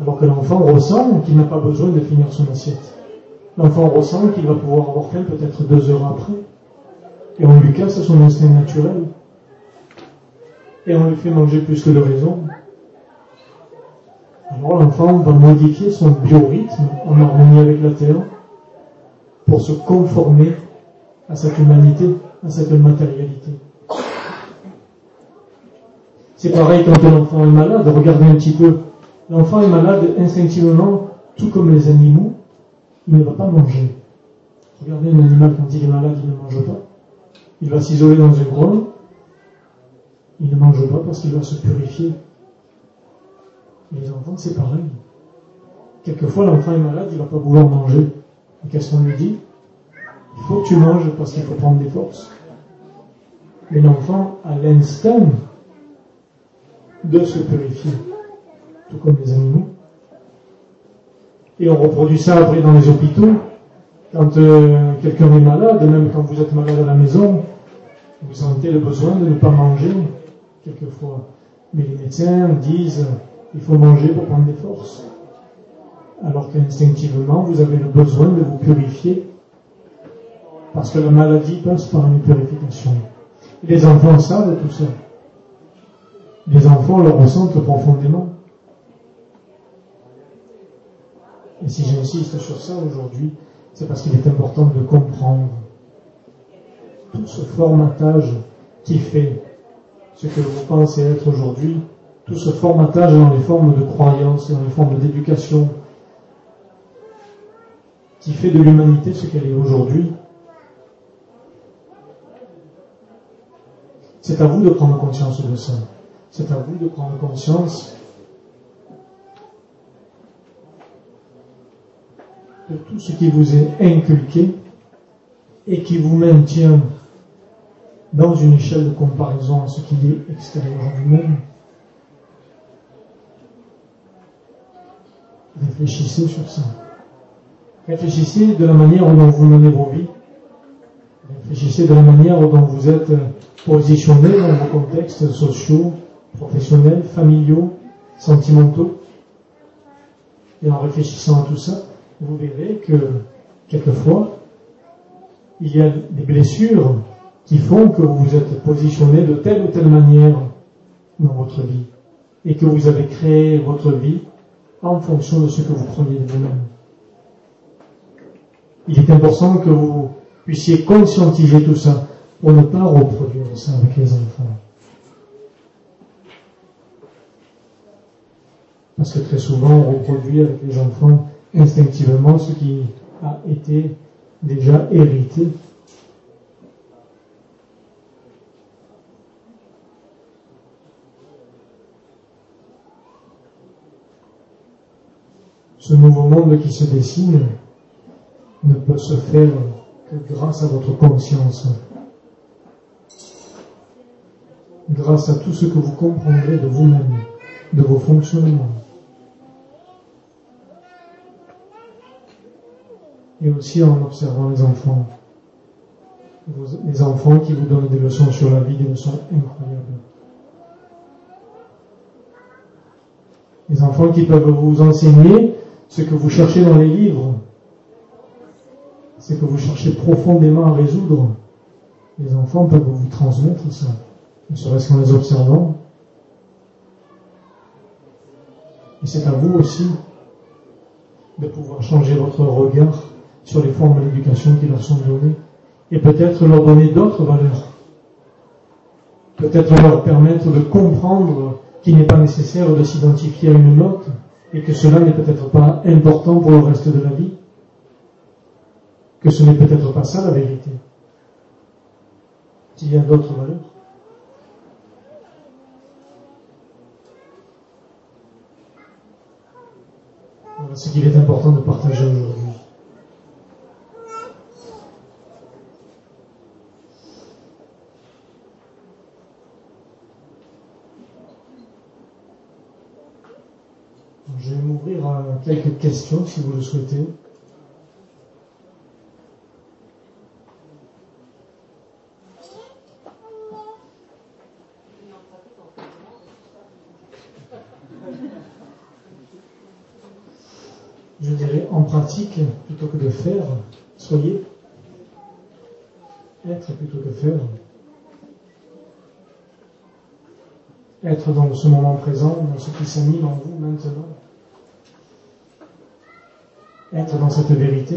Alors que l'enfant ressent qu'il n'a pas besoin de finir son assiette. L'enfant ressent qu'il va pouvoir avoir faim peut-être deux heures après. Et on lui casse son instinct naturel. Et on lui fait manger plus que de raison. L'enfant va modifier son biorhythme en harmonie avec la terre pour se conformer à cette humanité, à cette matérialité. C'est pareil quand un enfant est malade, regardez un petit peu. L'enfant est malade instinctivement, tout comme les animaux, il ne va pas manger. Regardez un animal quand il est malade, il ne mange pas. Il va s'isoler dans un coin, il ne mange pas parce qu'il va se purifier. Les enfants, c'est pareil. Quelquefois, l'enfant est malade, il ne va pas vouloir manger. Et qu'est-ce qu'on lui dit? Il faut que tu manges parce qu'il faut prendre des forces. Mais l'enfant a l'instinct de se purifier, tout comme les animaux. Et on reproduit ça après dans les hôpitaux. Quand euh, quelqu'un est malade, même quand vous êtes malade à la maison, vous sentez le besoin de ne pas manger, quelquefois. Mais les médecins disent il faut manger pour prendre des forces. Alors qu'instinctivement, vous avez le besoin de vous purifier. Parce que la maladie passe par une purification. les enfants savent tout ça. Les enfants le ressentent profondément. Et si j'insiste sur ça aujourd'hui, c'est parce qu'il est important de comprendre tout ce formatage qui fait ce que vous pensez être aujourd'hui, tout ce formatage dans les formes de croyance, dans les formes d'éducation, qui fait de l'humanité ce qu'elle est aujourd'hui. C'est à vous de prendre conscience de ça. C'est à vous de prendre conscience de tout ce qui vous est inculqué et qui vous maintient dans une échelle de comparaison à ce qui est extérieur à vous-même. Réfléchissez sur ça. Réfléchissez de la manière dont vous menez vos vies. Réfléchissez de la manière dont vous êtes positionné dans vos contextes sociaux, professionnels, familiaux, sentimentaux. Et en réfléchissant à tout ça, vous verrez que quelquefois, il y a des blessures qui font que vous vous êtes positionné de telle ou telle manière dans votre vie et que vous avez créé votre vie en fonction de ce que vous croyez de vous-même. Il est important que vous puissiez conscientiser tout ça pour ne pas reproduire ça avec les enfants. Parce que très souvent, on reproduit avec les enfants instinctivement ce qui a été déjà hérité. Ce nouveau monde qui se dessine ne peut se faire que grâce à votre conscience, grâce à tout ce que vous comprendrez de vous-même, de vos fonctionnements. et aussi en observant les enfants. Les enfants qui vous donnent des leçons sur la vie, des leçons incroyables. Les enfants qui peuvent vous enseigner ce que vous cherchez dans les livres, ce que vous cherchez profondément à résoudre. Les enfants peuvent vous transmettre ça, ne serait-ce qu'en les observant. Et c'est à vous aussi de pouvoir changer votre regard sur les formes d'éducation qui leur sont données et peut-être leur donner d'autres valeurs. Peut-être leur permettre de comprendre qu'il n'est pas nécessaire de s'identifier à une note et que cela n'est peut-être pas important pour le reste de la vie. Que ce n'est peut-être pas ça la vérité. Qu'il y a d'autres valeurs. Voilà ce qu'il est important de partager aujourd'hui. À quelques questions si vous le souhaitez. Je dirais en pratique plutôt que de faire, soyez être plutôt que faire. Être dans ce moment présent, dans ce qui s'anime en vous maintenant. Être dans cette vérité.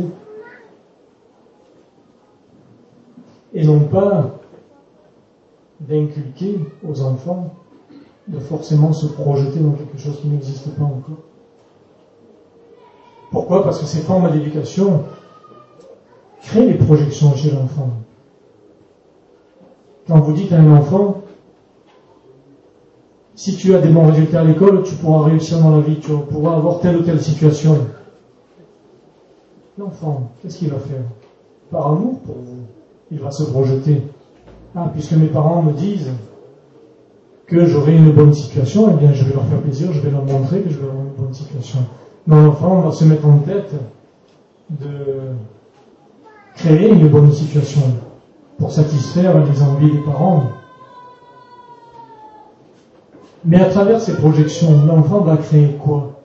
Et non pas d'inculquer aux enfants de forcément se projeter dans quelque chose qui n'existe pas encore. Pourquoi? Parce que ces formes d'éducation créent des projections chez l'enfant. Quand vous dites à un enfant, si tu as des bons résultats à l'école, tu pourras réussir dans la vie, tu pourras avoir telle ou telle situation. L'enfant, qu'est-ce qu'il va faire? Par amour pour vous, il va se projeter. Ah, puisque mes parents me disent que j'aurai une bonne situation, eh bien je vais leur faire plaisir, je vais leur montrer que je vais avoir une bonne situation. Non, l'enfant va se mettre en tête de créer une bonne situation pour satisfaire les envies des parents. Mais à travers ces projections, l'enfant va créer quoi?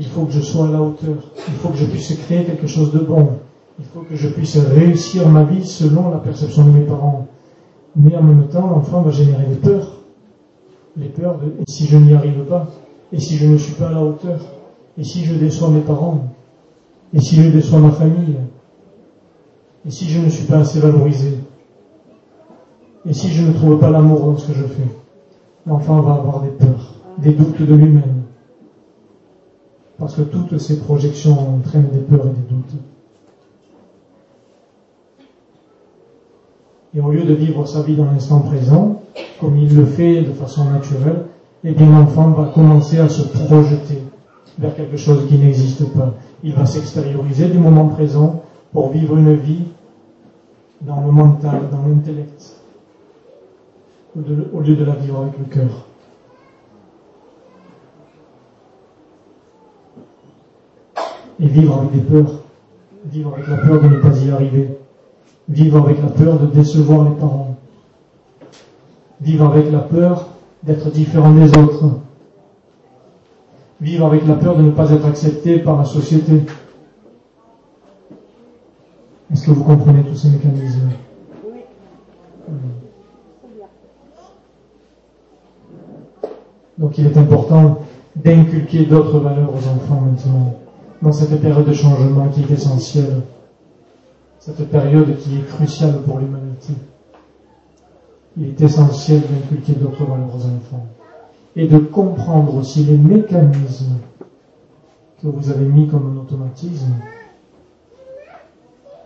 Il faut que je sois à la hauteur. Il faut que je puisse créer quelque chose de bon. Il faut que je puisse réussir ma vie selon la perception de mes parents. Mais en même temps, l'enfant va générer des peurs. Les peurs de et si je n'y arrive pas? Et si je ne suis pas à la hauteur? Et si je déçois mes parents? Et si je déçois ma famille? Et si je ne suis pas assez valorisé? Et si je ne trouve pas l'amour dans ce que je fais, l'enfant va avoir des peurs, des doutes de lui-même. Parce que toutes ces projections entraînent des peurs et des doutes. Et au lieu de vivre sa vie dans l'instant présent, comme il le fait de façon naturelle, eh bien l'enfant va commencer à se projeter vers quelque chose qui n'existe pas. Il va s'extérioriser du moment présent pour vivre une vie dans le mental, dans l'intellect au lieu de la vivre avec le cœur. Et vivre avec des peurs, vivre avec la peur de ne pas y arriver, vivre avec la peur de décevoir les parents, vivre avec la peur d'être différent des autres, vivre avec la peur de ne pas être accepté par la société. Est-ce que vous comprenez tous ces mécanismes? Donc il est important d'inculquer d'autres valeurs aux enfants maintenant, dans cette période de changement qui est essentielle, cette période qui est cruciale pour l'humanité. Il est essentiel d'inculquer d'autres valeurs aux enfants et de comprendre aussi les mécanismes que vous avez mis comme un automatisme.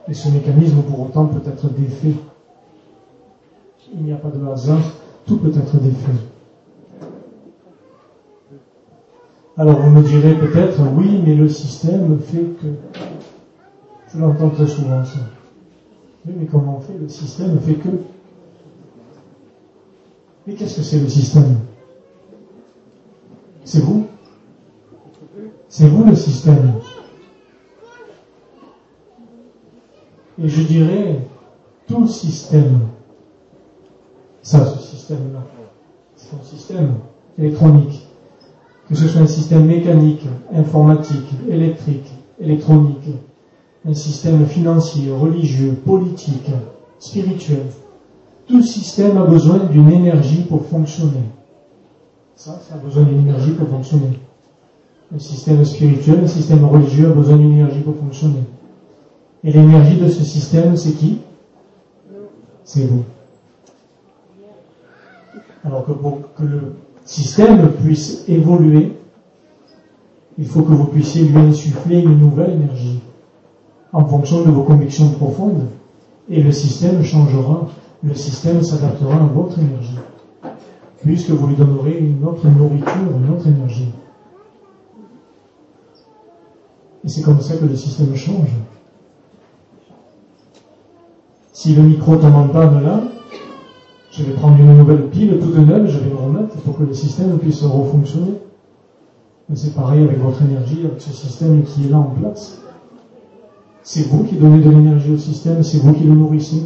Et ce mécanisme pour autant peut être défait. Il n'y a pas de hasard, tout peut être défait. Alors vous me direz peut-être, oui, mais le système fait que... Je l'entends très souvent ça. Oui, mais comment on fait? Le système fait que... Mais qu'est-ce que c'est le système? C'est vous? C'est vous le système. Et je dirais, tout le système, ça, ce système-là, c'est un système électronique que ce soit un système mécanique, informatique, électrique, électronique, un système financier, religieux, politique, spirituel. Tout système a besoin d'une énergie pour fonctionner. Ça, ça a besoin d'une énergie pour fonctionner. Un système spirituel, un système religieux a besoin d'une énergie pour fonctionner. Et l'énergie de ce système, c'est qui? C'est vous. Alors que que le système puisse évoluer, il faut que vous puissiez lui insuffler une nouvelle énergie en fonction de vos convictions profondes. Et le système changera, le système s'adaptera à votre énergie, puisque vous lui donnerez une autre nourriture, une autre énergie. Et c'est comme ça que le système change. Si le micro tombe en panne là, je vais prendre une nouvelle pile toute neuve, je vais le remettre pour que le système puisse refonctionner. C'est pareil avec votre énergie, avec ce système qui est là en place. C'est vous qui donnez de l'énergie au système, c'est vous qui le nourrissez.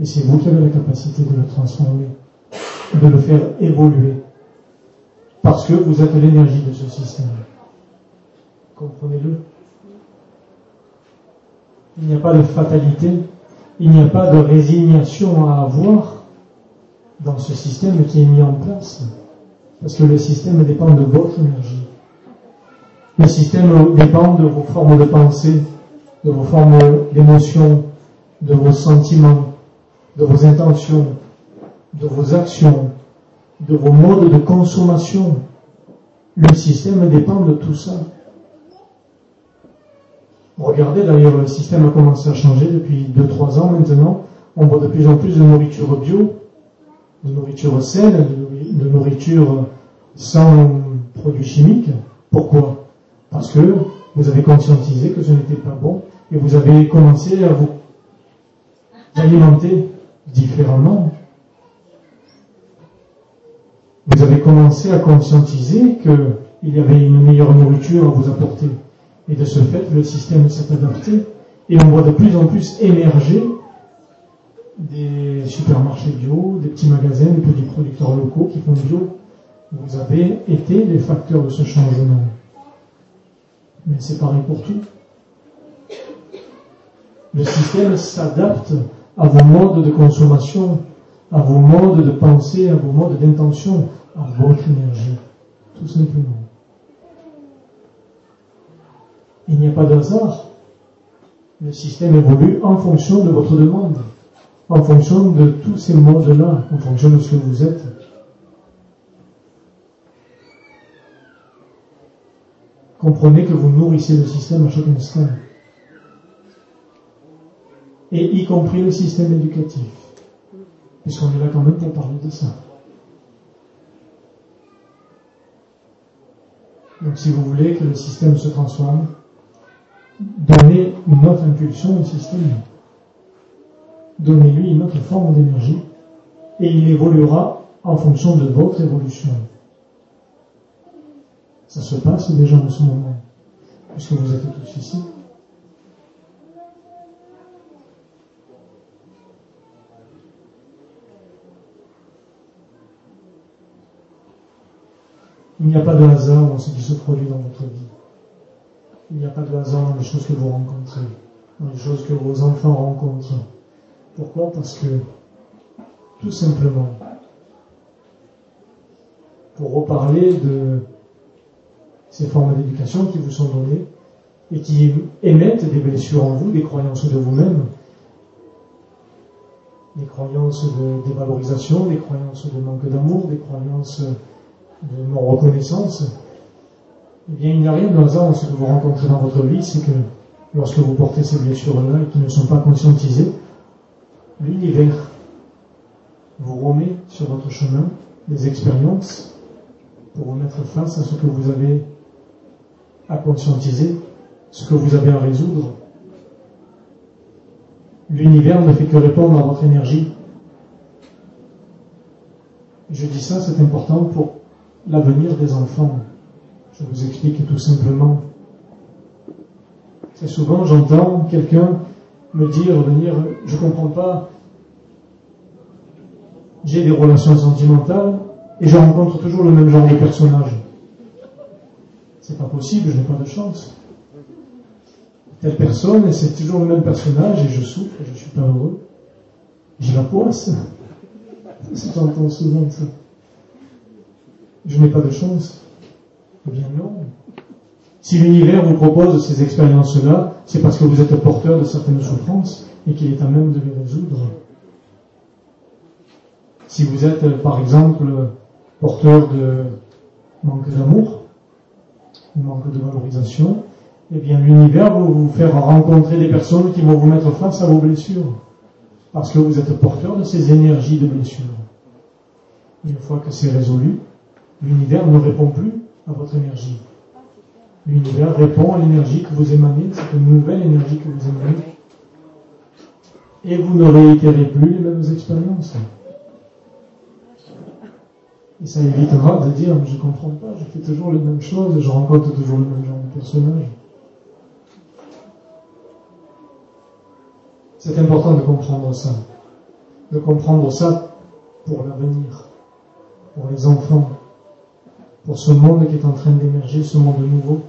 Et c'est vous qui avez la capacité de le transformer, de le faire évoluer. Parce que vous êtes l'énergie de ce système. Comprenez-le? Il n'y a pas de fatalité, il n'y a pas de résignation à avoir dans ce système qui est mis en place. Parce que le système dépend de votre énergie. Le système dépend de vos formes de pensée, de vos formes d'émotion, de vos sentiments, de vos intentions, de vos actions, de vos modes de consommation. Le système dépend de tout ça. Regardez d'ailleurs, le système a commencé à changer depuis 2-3 ans maintenant. On voit de plus en plus de nourriture bio, de nourriture saine, de nourriture sans produits chimiques. Pourquoi? Parce que vous avez conscientisé que ce n'était pas bon et vous avez commencé à vous alimenter différemment. Vous avez commencé à conscientiser qu'il y avait une meilleure nourriture à vous apporter. Et de ce fait, le système s'est adapté et on voit de plus en plus émerger des supermarchés bio, des petits magasins, des petits producteurs locaux qui font bio. Vous avez été les facteurs de ce changement. Mais c'est pareil pour tout. Le système s'adapte à vos modes de consommation, à vos modes de pensée, à vos modes d'intention, à votre énergie. Tout simplement. Il n'y a pas de hasard. Le système évolue en fonction de votre demande, en fonction de tous ces modes-là, en fonction de ce que vous êtes. Comprenez que vous nourrissez le système à chaque instant et y compris le système éducatif, puisqu'on est là quand même pour parler de ça. Donc si vous voulez que le système se transforme, donnez une autre impulsion au système. Donnez-lui une autre forme d'énergie et il évoluera en fonction de votre évolution. Ça se passe déjà en ce moment, puisque vous êtes tous ici. Il n'y a pas de hasard dans ce qui se produit dans votre vie. Il n'y a pas de hasard dans les choses que vous rencontrez, dans les choses que vos enfants rencontrent. Pourquoi? Parce que, tout simplement, pour reparler de ces formes d'éducation qui vous sont données et qui émettent des blessures en vous, des croyances de vous-même, des croyances de dévalorisation, des croyances de manque d'amour, des croyances de non-reconnaissance, eh bien, il n'y a rien de hasard ce que vous rencontrez dans votre vie, c'est que lorsque vous portez ces blessures-là et qui ne sont pas conscientisées, l'univers vous remet sur votre chemin des expériences pour vous mettre face à ce que vous avez à conscientiser, ce que vous avez à résoudre. L'univers ne fait que répondre à votre énergie. Je dis ça, c'est important pour l'avenir des enfants. Je vous explique tout simplement. Très souvent, j'entends quelqu'un me dire, venir, je comprends pas, j'ai des relations sentimentales et je rencontre toujours le même genre de personnage. C'est pas possible, je n'ai pas de chance. Telle personne, c'est toujours le même personnage et je souffre je suis pas heureux. J'ai la poisse. [LAUGHS] J'entends souvent ça je n'ai pas de chance. Eh bien non. Si l'univers vous propose ces expériences-là, c'est parce que vous êtes porteur de certaines souffrances et qu'il est à même de les résoudre. Si vous êtes, par exemple, porteur de manque d'amour, manque de valorisation, eh bien l'univers va vous faire rencontrer des personnes qui vont vous mettre face à vos blessures, parce que vous êtes porteur de ces énergies de blessures. Une fois que c'est résolu, L'univers ne répond plus à votre énergie. L'univers répond à l'énergie que vous émanez, cette nouvelle énergie que vous émanez. Et vous ne réitérez plus les mêmes expériences. Et ça évitera de dire, je comprends pas, je fais toujours les mêmes choses, je rencontre toujours le même genre de personnage. C'est important de comprendre ça. De comprendre ça pour l'avenir, pour les enfants, pour ce monde qui est en train d'émerger, ce monde nouveau.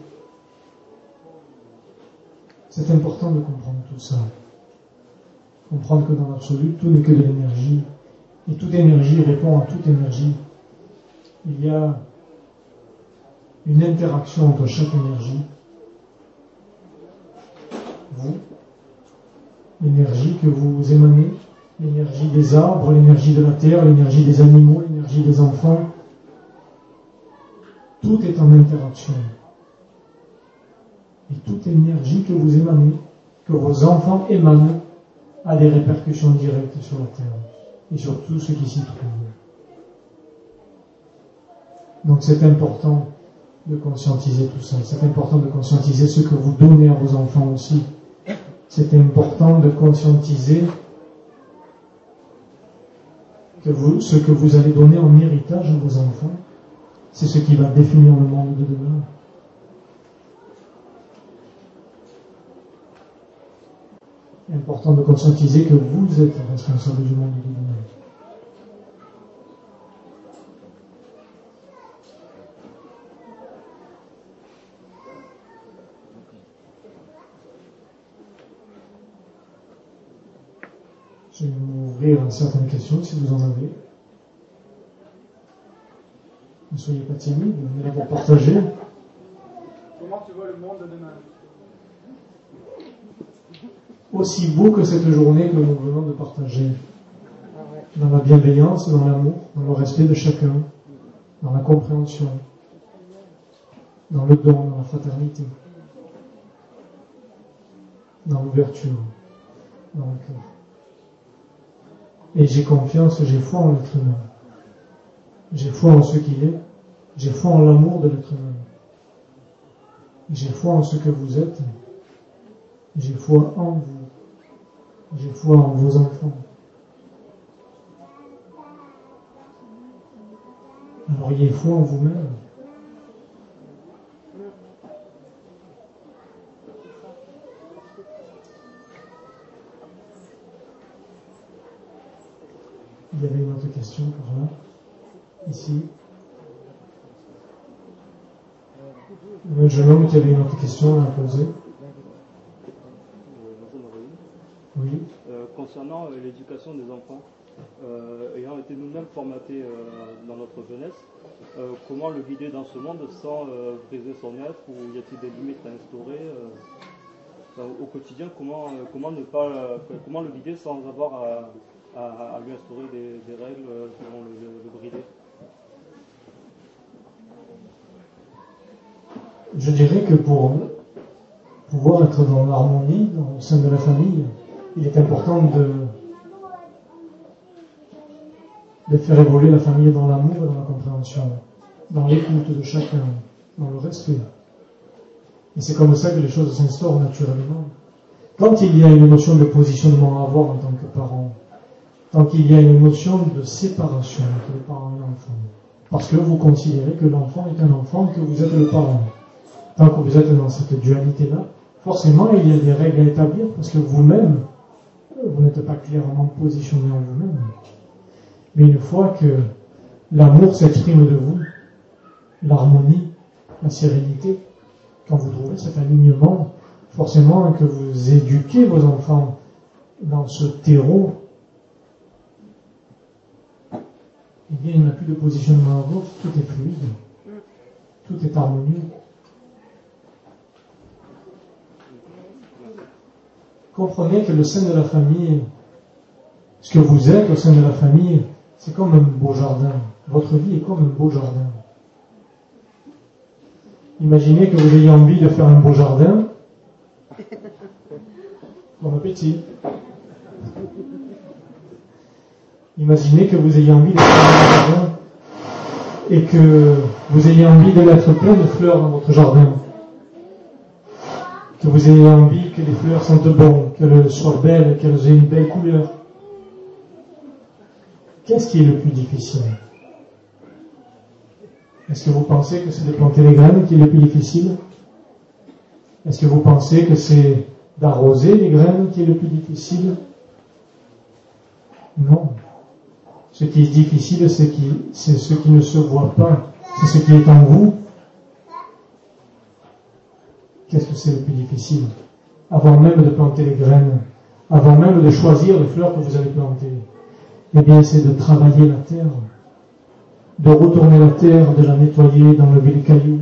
C'est important de comprendre tout ça. Comprendre que dans l'absolu, tout n'est que de l'énergie. Et toute énergie répond à toute énergie. Il y a une interaction entre chaque énergie. Vous, l'énergie que vous émanez, l'énergie des arbres, l'énergie de la terre, l'énergie des animaux, l'énergie des enfants, tout est en interaction. Et toute énergie que vous émanez, que vos enfants émanent, a des répercussions directes sur la terre et sur tout ce qui s'y trouve. Donc c'est important de conscientiser tout ça. C'est important de conscientiser ce que vous donnez à vos enfants aussi. C'est important de conscientiser que ce que vous allez donner en héritage à vos enfants, c'est ce qui va définir le monde de demain. Important de conscientiser que vous êtes responsable du monde de demain. Je vais m'ouvrir à certaines questions si vous en avez. Ne soyez pas timide, on est là pour partager. Comment tu vois le monde de demain? Aussi beau que cette journée que nous venons de partager. Dans la bienveillance, dans l'amour, dans le respect de chacun, dans la compréhension, dans le don, dans la fraternité, dans l'ouverture, dans le cœur. Et j'ai confiance, j'ai foi en l'être humain. J'ai foi en ce qu'il est. J'ai foi en l'amour de l'être humain. J'ai foi en ce que vous êtes. J'ai foi en vous. J'ai foi en vos enfants. Ayez foi en vous-même? Il y avait une autre question par là, ici. Le jeune homme qui avait une autre question à poser. Concernant euh, l'éducation des enfants, euh, ayant été nous-mêmes formatés euh, dans notre jeunesse, comment le guider dans ce monde sans briser son être ou y a-t-il des limites à instaurer au quotidien comment, comment, ne pas, comment le guider sans avoir à, lui instaurer des, règles qui vont le, brider? Je dirais que pour pouvoir être dans l'harmonie au sein de la famille, il est important de, de faire évoluer la famille dans l'amour et dans la compréhension, dans l'écoute de chacun, dans le respect. Et c'est comme ça que les choses s'instaurent naturellement. Quand il y a une notion de positionnement à avoir en tant que parent, tant qu'il y a une notion de séparation entre le parent et l'enfant, parce que vous considérez que l'enfant est un enfant, que vous êtes le parent, tant que vous êtes dans cette dualité-là, forcément il y a des règles à établir, parce que vous-même, vous n'êtes pas clairement positionné en vous-même. Mais une fois que l'amour s'exprime de vous, l'harmonie, la sérénité, quand vous trouvez cet alignement, forcément que vous éduquez vos enfants dans ce terreau, eh bien, il n'y a plus de positionnement en vous, tout est fluide, tout est harmonieux. Comprenez que le sein de la famille, ce que vous êtes au sein de la famille, c'est comme un beau jardin. Votre vie est comme un beau jardin. Imaginez que vous ayez envie de faire un beau jardin. [LAUGHS] Bon appétit. Imaginez que vous ayez envie de faire un beau jardin et que vous ayez envie de mettre plein de fleurs dans votre jardin que vous ayez envie que les fleurs sentent bon, qu'elles soient belles, qu'elles aient une belle couleur. Qu'est-ce qui est le plus difficile? Est-ce que vous pensez que c'est de planter les graines qui est le plus difficile? Est-ce que vous pensez que c'est d'arroser les graines qui est le plus difficile? Non. Ce qui est difficile, c'est ce qui ne se voit pas. C'est ce qui est en vous. Qu'est-ce que c'est le plus difficile Avant même de planter les graines, avant même de choisir les fleurs que vous allez planter, eh bien, c'est de travailler la terre, de retourner la terre, de la nettoyer, d'enlever les cailloux,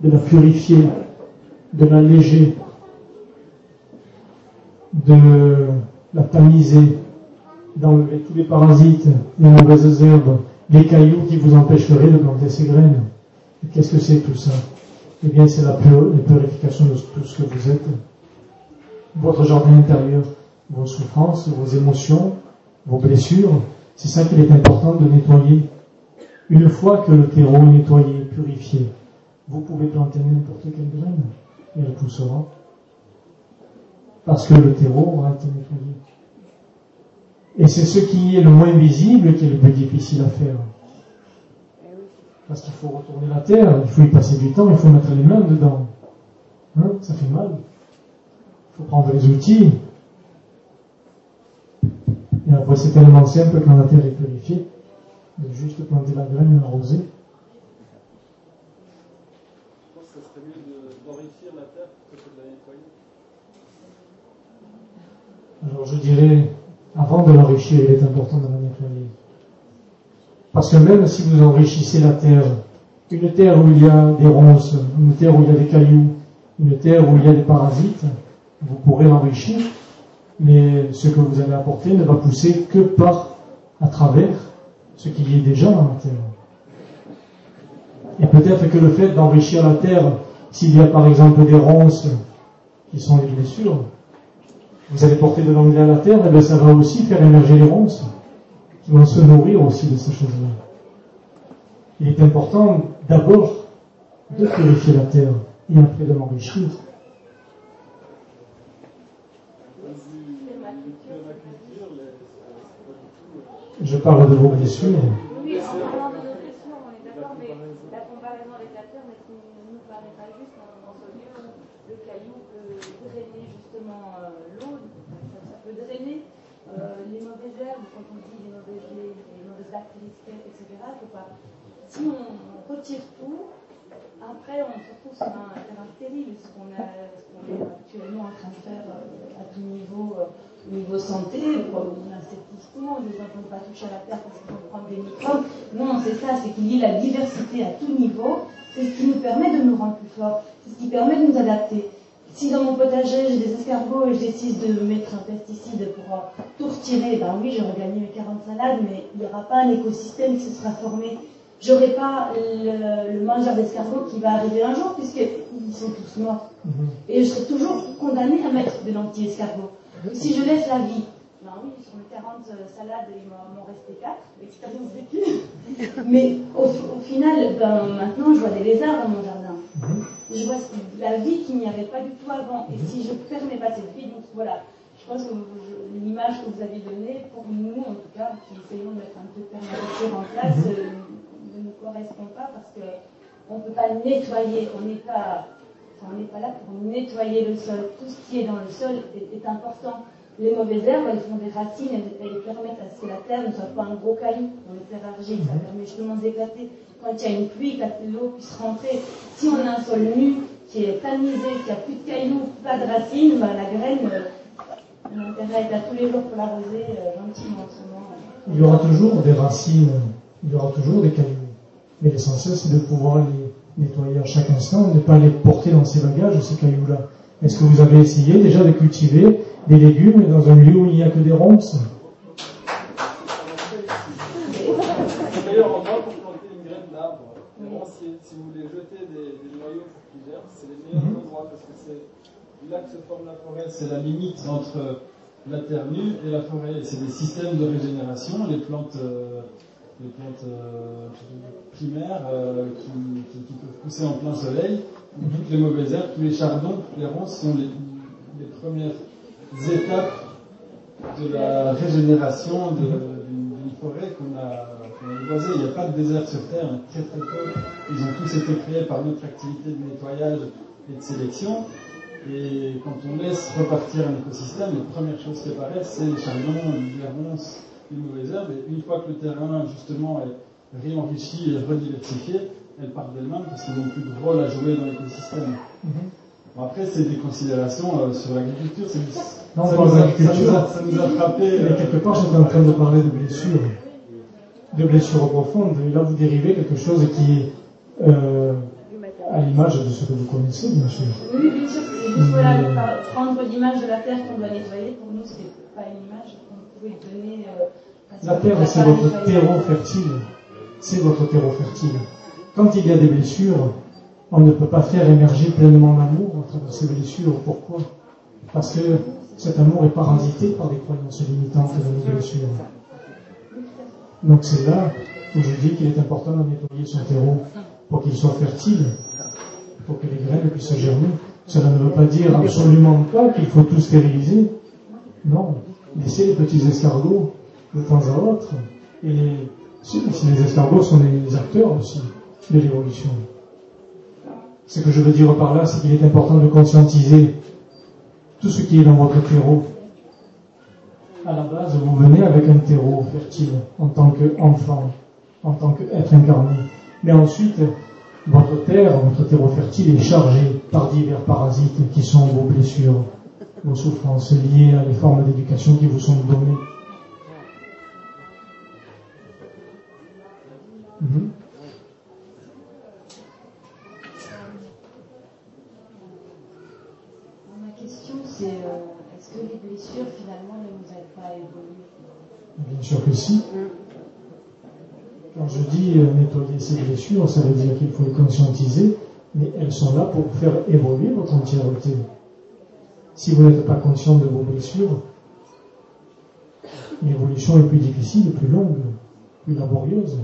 de la purifier, de l'alléger, de la tamiser, d'enlever tous les parasites, les mauvaises herbes, les cailloux qui vous empêcheraient de planter ces graines. Qu'est-ce que c'est tout ça? Eh bien, c'est la, purification de tout ce que vous êtes. Votre jardin intérieur, vos souffrances, vos émotions, vos blessures, c'est ça qu'il est important de nettoyer. Une fois que le terreau est nettoyé, purifié, vous pouvez planter n'importe quelle graine et elle poussera. Parce que le terreau aura été nettoyé. Et c'est ce qui est le moins visible qui est le plus difficile à faire. Parce qu'il faut retourner la terre, il faut y passer du temps, il faut mettre les mains dedans. Hein, ça fait mal. Il faut prendre les outils. Et après, c'est tellement simple quand la terre est purifiée, de juste planter la graine et l'arroser. Je pense que ça serait mieux d'enrichir la terre plutôt que de la nettoyer. Alors je dirais, avant de l'enrichir, il est important de la nettoyer. Parce que même si vous enrichissez la terre, une terre où il y a des ronces, une terre où il y a des cailloux, une terre où il y a des parasites, vous pourrez l'enrichir, mais ce que vous allez apporter ne va pousser que par, à travers ce qui y est déjà dans la terre. Et peut-être que le fait d'enrichir la terre, s'il y a par exemple des ronces qui sont des blessures, vous allez porter de l'anglais à la terre, et bien ça va aussi faire émerger les ronces, qui vont se nourrir aussi de ces choses-là. Il est important d'abord de purifier la terre et après de l'enrichir. Je parle de vos blessures. Oui, en parlant de nos blessures, on est d'accord, mais la comparaison avec la terre ne nous paraît pas juste dans ce lieu où le caillou peut drainer justement euh, l'eau, ça, peut drainer les mauvaises herbes, quand on dit les mauvaises, les, les mauvaises bactéries, etc. Faut pas. Si on, retire tout, après on se retrouve sur un terrain stérile, ce qu'on est actuellement en train de faire euh, à tout niveau, au niveau santé, insectise tout, on ne peut pas toucher à la terre parce qu'il faut prendre des microbes. Non, c'est ça, c'est qu'il y ait la diversité à tout niveau, c'est ce qui nous permet de nous rendre plus forts, c'est ce qui permet de nous adapter. Si dans mon potager j'ai des escargots et je décide de mettre un pesticide pour euh, tout retirer, ben oui, j'aurais gagné mes 40 salades, mais il n'y aura pas un écosystème qui se sera formé. J'aurai pas le, mangeur d'escargots qui va arriver un jour, puisqu'ils sont tous morts. Mhm. Et je serai toujours condamné à mettre de l'anti-escargot. Si je laisse la vie, ben oui, sur mes 40 salades, il m'en restait 4, l'expérience vécue. Mais [LAUGHS] au, final, ben, maintenant, je vois des lézards dans mon jardin. Mhm je vois la vie qu'il n'y avait pas du tout avant. Et si je ne permets pas cette vie, donc voilà, je pense que l'image que vous avez donnée, pour nous en tout cas, qui essayons de mettre un peu de permaculture en place, mhm. euh, ne nous correspond pas parce qu'on ne peut pas nettoyer, on n'est pas, on n'est pas là pour nettoyer le sol. Tout ce qui est dans le sol est, important. Les mauvaises herbes, elles font des racines, elles, elles, permettent à ce que la terre ne soit pas un gros caillou, les terre argile, ça mhm. permet justement d'éclater quand il y a une pluie, que l'eau puisse rentrer. Si on a un sol nu, qui est tamisé, qui a plus de cailloux, pas de racines, bah, la graine, euh, l'intérêt est à tous les jours pour l'arroser euh, gentiment moment. Il y aura toujours des racines, il y aura toujours des cailloux. Mais l'essentiel, c'est de pouvoir les nettoyer à chaque instant, de ne pas les porter dans ses bagages, ces cailloux-là. Est-ce que vous avez essayé déjà de cultiver des légumes dans un lieu où il n'y a que des ronces là que se forme la forêt, c'est la limite entre la terre nue et la forêt. C'est des systèmes de régénération, les plantes, euh, les plantes euh, primaires euh, qui, peuvent pousser en plein soleil, toutes les mauvaises herbes, tous les chardons, les ronces sont les, premières étapes de la régénération d'une forêt qu'on a les boisés, il n'y a pas de désert sur Terre, très très peu. Ils ont tous été créés par notre activité de nettoyage et de sélection. Et quand on laisse repartir un écosystème, les premières choses qui apparaissent, c'est les charbons, les ronces, les mauvaises herbes. Et une fois que le terrain, justement, est réenrichi et rediversifié, elles partent d'elles-mêmes parce qu'ils n'ont plus de rôle à jouer dans l'écosystème. Mhm. Bon, après, c'est des considérations euh, sur l'agriculture. c'est- Non, ça, nous a, ça, l'agriculture. nous a, ça nous a frappé. Mais euh, quelque part, j'étais en train de parler de blessures, de blessures profondes. Et là, vous dérivez quelque chose qui est euh, à l'image de ce que vous connaissez, bien sûr. Oui, bien sûr, c'est juste voilà, prendre l'image de la terre qu'on doit nettoyer. Pour nous, c'est pas une image qu'on pouvait donner. euh, La terre, c'est votre terreau fertile. C'est votre terreau fertile. Quand il y a des blessures, on ne peut pas faire émerger pleinement l'amour à travers ces blessures. Pourquoi? Parce que cet amour est parasité par des croyances limitantes de nos blessures. Donc c'est là où je dis qu'il est important de nettoyer son terreau pour qu'il soit fertile, pour que les graines puissent germer. Cela ne veut pas dire absolument pas qu'il faut tout stériliser. Non, laissez les petits escargots de temps à autre. Et si, si les escargots sont des acteurs aussi de l'évolution. Ce que je veux dire par là, c'est qu'il est important de conscientiser tout ce qui est dans votre terreau. À la base, vous venez avec un terreau fertile en tant qu'enfant, en tant qu'être incarné. Mais ensuite, votre terre, votre terreau fertile est chargé par divers parasites qui sont vos blessures, vos souffrances liées à les formes d'éducation qui vous sont données. Mhm. Question, c'est euh, est-ce que les blessures, finalement, ne nous aident pas à évoluer? Bien sûr que si. Quand je dis euh, nettoyer ces blessures, ça veut dire qu'il faut les conscientiser, mais elles sont là pour faire évoluer votre entièreté. Si vous n'êtes pas conscient de vos blessures, l'évolution est plus difficile, plus longue, plus laborieuse,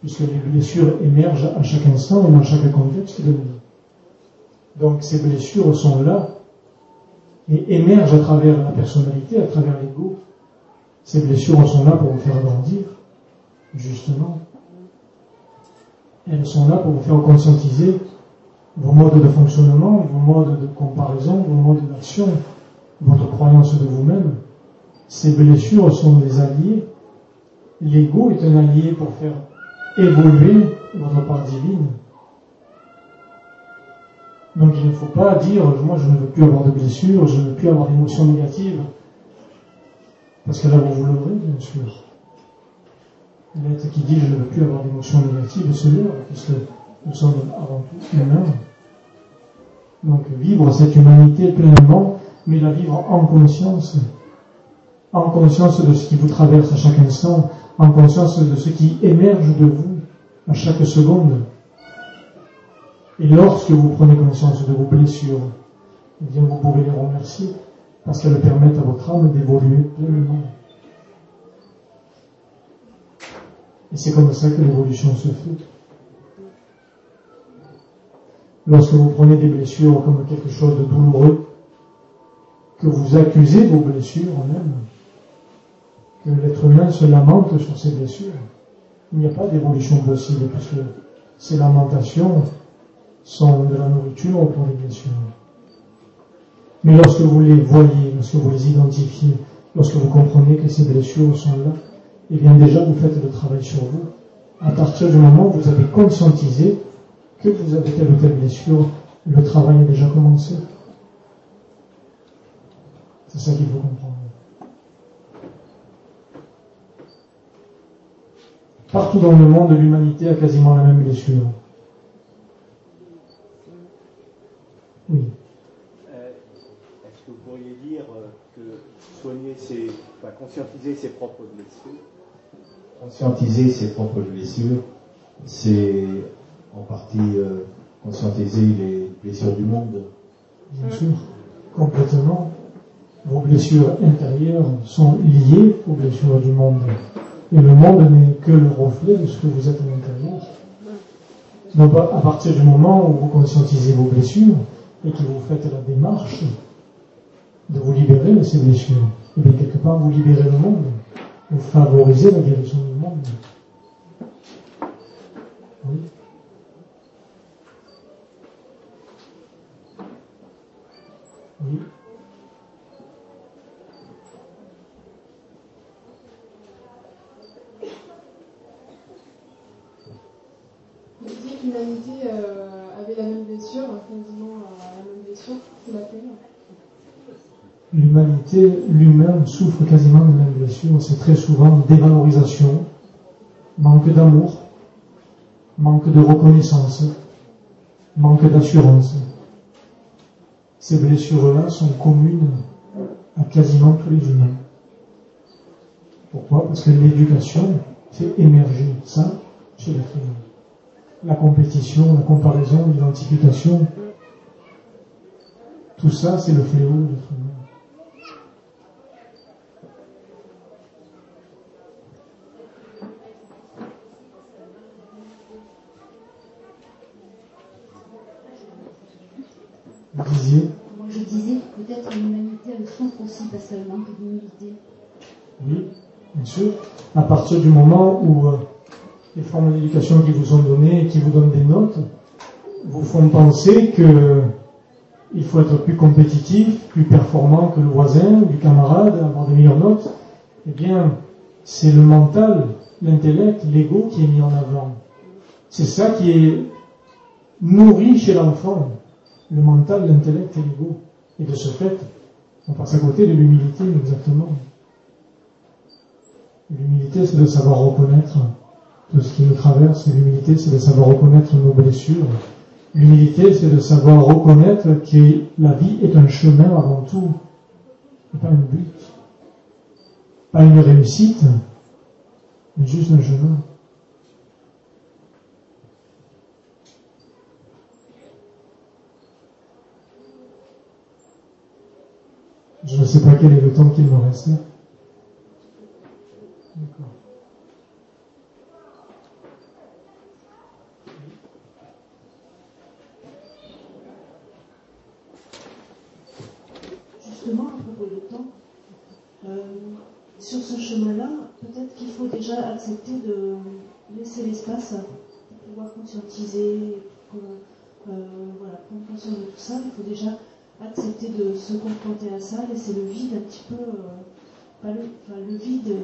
puisque les blessures émergent à chaque instant et dans chaque contexte de vie. Donc ces blessures sont là et émergent à travers la personnalité, à travers l'ego. Ces blessures sont là pour vous faire grandir, justement. Elles sont là pour vous faire conscientiser vos modes de fonctionnement, vos modes de comparaison, vos modes d'action, votre croyance de vous-même. Ces blessures sont des alliés. L'ego est un allié pour faire évoluer votre part divine. Donc il ne faut pas dire, moi je ne veux plus avoir de blessures, je ne veux plus avoir d'émotions négatives. Parce que là vous vous leurrez, bien sûr. L'être qui dit je ne veux plus avoir d'émotions négatives se leurre, puisque nous sommes avant tout humains. Donc vivre cette humanité pleinement, mais la vivre en conscience. En conscience de ce qui vous traverse à chaque instant, en conscience de ce qui émerge de vous à chaque seconde. Et lorsque vous prenez conscience de vos blessures, eh bien vous pouvez les remercier parce qu'elles permettent à votre âme d'évoluer pleinement. Et c'est comme ça que l'évolution se fait. Lorsque vous prenez des blessures comme quelque chose de douloureux, que vous accusez vos blessures même, que l'être humain se lamente sur ses blessures, il n'y a pas d'évolution possible puisque ces lamentations sont de la nourriture pour les blessures. Mais lorsque vous les voyez, lorsque vous les identifiez, lorsque vous comprenez que ces blessures sont là, eh bien déjà vous faites le travail sur vous. À partir du moment où vous avez conscientisé que vous avez telle ou telle blessure, le travail a déjà commencé. C'est ça qu'il faut comprendre. Partout dans le monde, l'humanité a quasiment la même blessure. Oui. Euh, Est-ce que vous pourriez dire euh, que soigner ses, enfin, conscientiser ses propres blessures, Conscientiser ses propres blessures, c'est en partie euh, conscientiser les blessures du monde. Bien sûr, complètement. Vos blessures intérieures sont liées aux blessures du monde. Et le monde n'est que le reflet de ce que vous êtes à l'intérieur. Donc à partir du moment où vous conscientisez vos blessures et que vous faites la démarche de vous libérer de ces blessures, et bien quelque part vous libérez le monde, vous favorisez la guérison du monde. Oui. Oui. Vous l'humanité euh, avait la même blessure, quasiment euh, la même blessure que la Terre. L'humanité, l'humain souffre quasiment de la même blessure. C'est très souvent dévalorisation, manque d'amour, manque de reconnaissance, manque d'assurance. Ces blessures-là sont communes à quasiment tous les humains. Pourquoi? Parce que l'éducation fait émerger ça chez l'être humain. La compétition, la comparaison, l'identification, tout ça, c'est le fléau de l'être humain. Vous disiez Moi, je disais peut-être l'humanité elle souffre aussi parce qu'elle manque d'humilité. Oui, bien sûr. À partir du moment où euh, les formes d'éducation qui vous sont données et qui vous donnent des notes vous font penser que il faut être plus compétitif, plus performant que le voisin, du camarade, avoir de meilleures notes, eh bien, c'est le mental, l'intellect, l'ego qui est mis en avant. C'est ça qui est nourri chez l'enfant, le mental, l'intellect et l'ego. Et de ce fait, on passe à côté de l'humilité, exactement. L'humilité, c'est de savoir reconnaître tout ce qui nous traverse. L'humilité, c'est de savoir reconnaître nos blessures. L'humilité, c'est de savoir reconnaître que la vie est un chemin avant tout, et pas un but. Pas une réussite, mais juste un chemin. Je ne sais pas quel est le temps qu'il me reste. D'accord. Justement, à propos du temps, euh, sur ce chemin-là, peut-être qu'il faut déjà accepter de laisser l'espace pour pouvoir conscientiser, pour euh, voilà, prendre conscience de tout ça. Il faut déjà accepter de se confronter à ça, laisser le vide un petit peu, euh, pas le, enfin, le vide,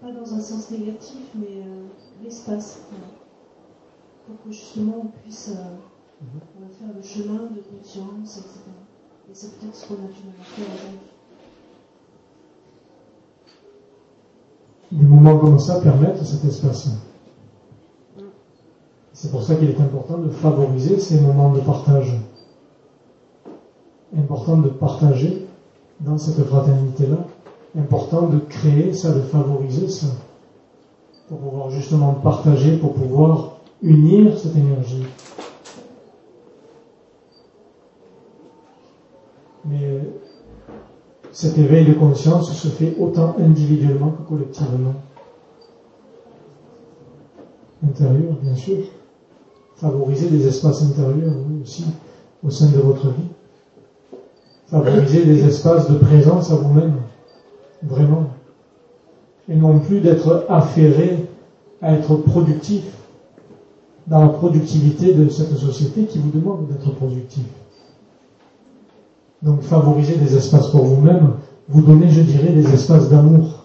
pas dans un sens négatif, mais l'espace, voilà, pour que justement on puisse euh, faire le chemin de conscience, etc. Des moments comme ça permettent cet espace. C'est pour ça qu'il est important de favoriser ces moments de partage. Important de partager dans cette fraternité-là. Important de créer ça, de favoriser ça. Pour pouvoir justement partager, pour pouvoir unir cette énergie. Mais cet éveil de conscience se fait autant individuellement que collectivement. Intérieur, bien sûr. Favoriser des espaces intérieurs, oui, aussi, au sein de votre vie. Favoriser des espaces de présence à vous-même. Vraiment. Et non plus d'être affairé à être productif dans la productivité de cette société qui vous demande d'être productif. Donc favoriser des espaces pour vous-même, vous donner, je dirais, des espaces d'amour.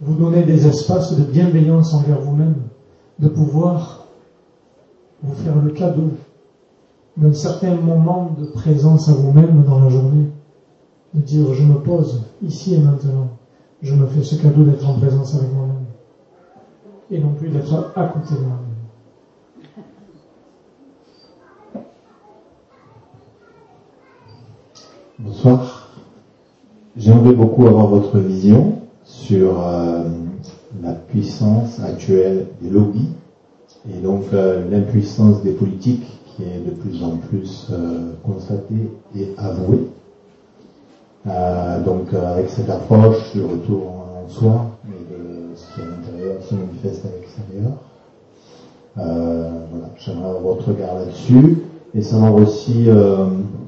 Vous donner des espaces de bienveillance envers vous-même, de pouvoir vous faire le cadeau d'un certain moment de présence à vous-même dans la journée. De dire, je me pose ici et maintenant. Je me fais ce cadeau d'être en présence avec moi-même. Et non plus d'être à côté de moi-même. Bonsoir. J'aimerais beaucoup avoir votre vision sur euh, la puissance actuelle des lobbies et donc euh, l'impuissance des politiques qui est de plus en plus euh, constatée et avouée. Donc avec cette approche du retour en soi, mais de ce qui est à l'intérieur se manifeste à l'extérieur. Voilà, j'aimerais avoir votre regard là-dessus et savoir aussi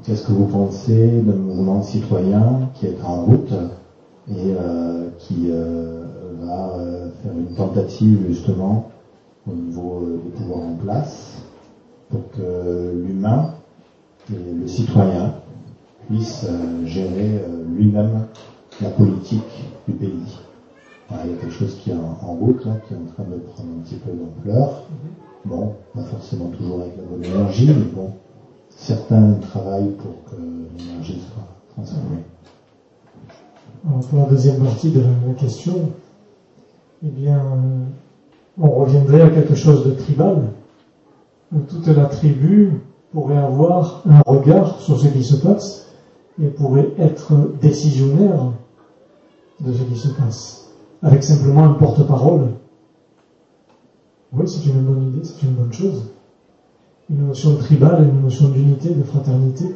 qu'est-ce que vous pensez d'un mouvement citoyen qui est en route et euh, qui euh, va euh, faire une tentative justement au niveau des pouvoirs en place pour que l'humain le citoyen puisse euh, gérer lui-même la politique du pays? il y a quelque chose qui est en, route, là, qui est en train de prendre un petit peu d'ampleur. Bon, pas forcément toujours avec la bonne énergie, mais bon, certains travaillent pour que l'énergie soit transformée. pour la deuxième partie de la question, eh bien, on reviendrait à quelque chose de tribal, toute la tribu pourrait avoir un regard sur ce qui se passe et pourrait être décisionnaire de ce qui se passe, avec simplement un porte-parole. Oui, c'est une bonne idée, c'est une bonne chose. Une notion tribale, une notion d'unité, de fraternité.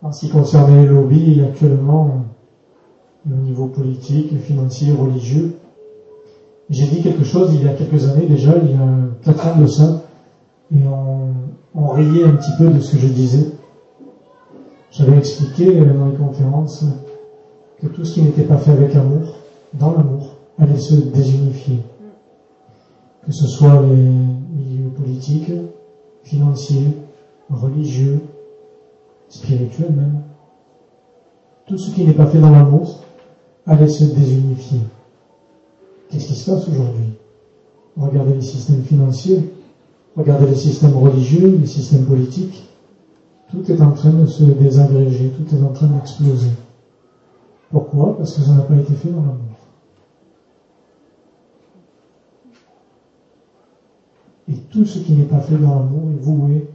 En ce qui concerne les lobbies, actuellement, au niveau politique, financier, religieux, j'ai dit quelque chose il y a quelques années déjà, il y a quatre ans de ça, et on, on riait un petit peu de ce que je disais. J'avais expliqué dans les conférences que tout ce qui n'était pas fait avec amour, dans l'amour, allait se désunifier. Que ce soit les politiques, financiers, religieux, spirituels même. Tout ce qui n'est pas fait dans l'amour allait se désunifier. Qu'est-ce qui se passe aujourd'hui? Regardez les systèmes financiers, regardez les systèmes religieux, les systèmes politiques. Tout est en train de se désagréger, tout est en train d'exploser. Pourquoi? Parce que ça n'a pas été fait dans l'amour. Et tout ce qui n'est pas fait dans l'amour est voué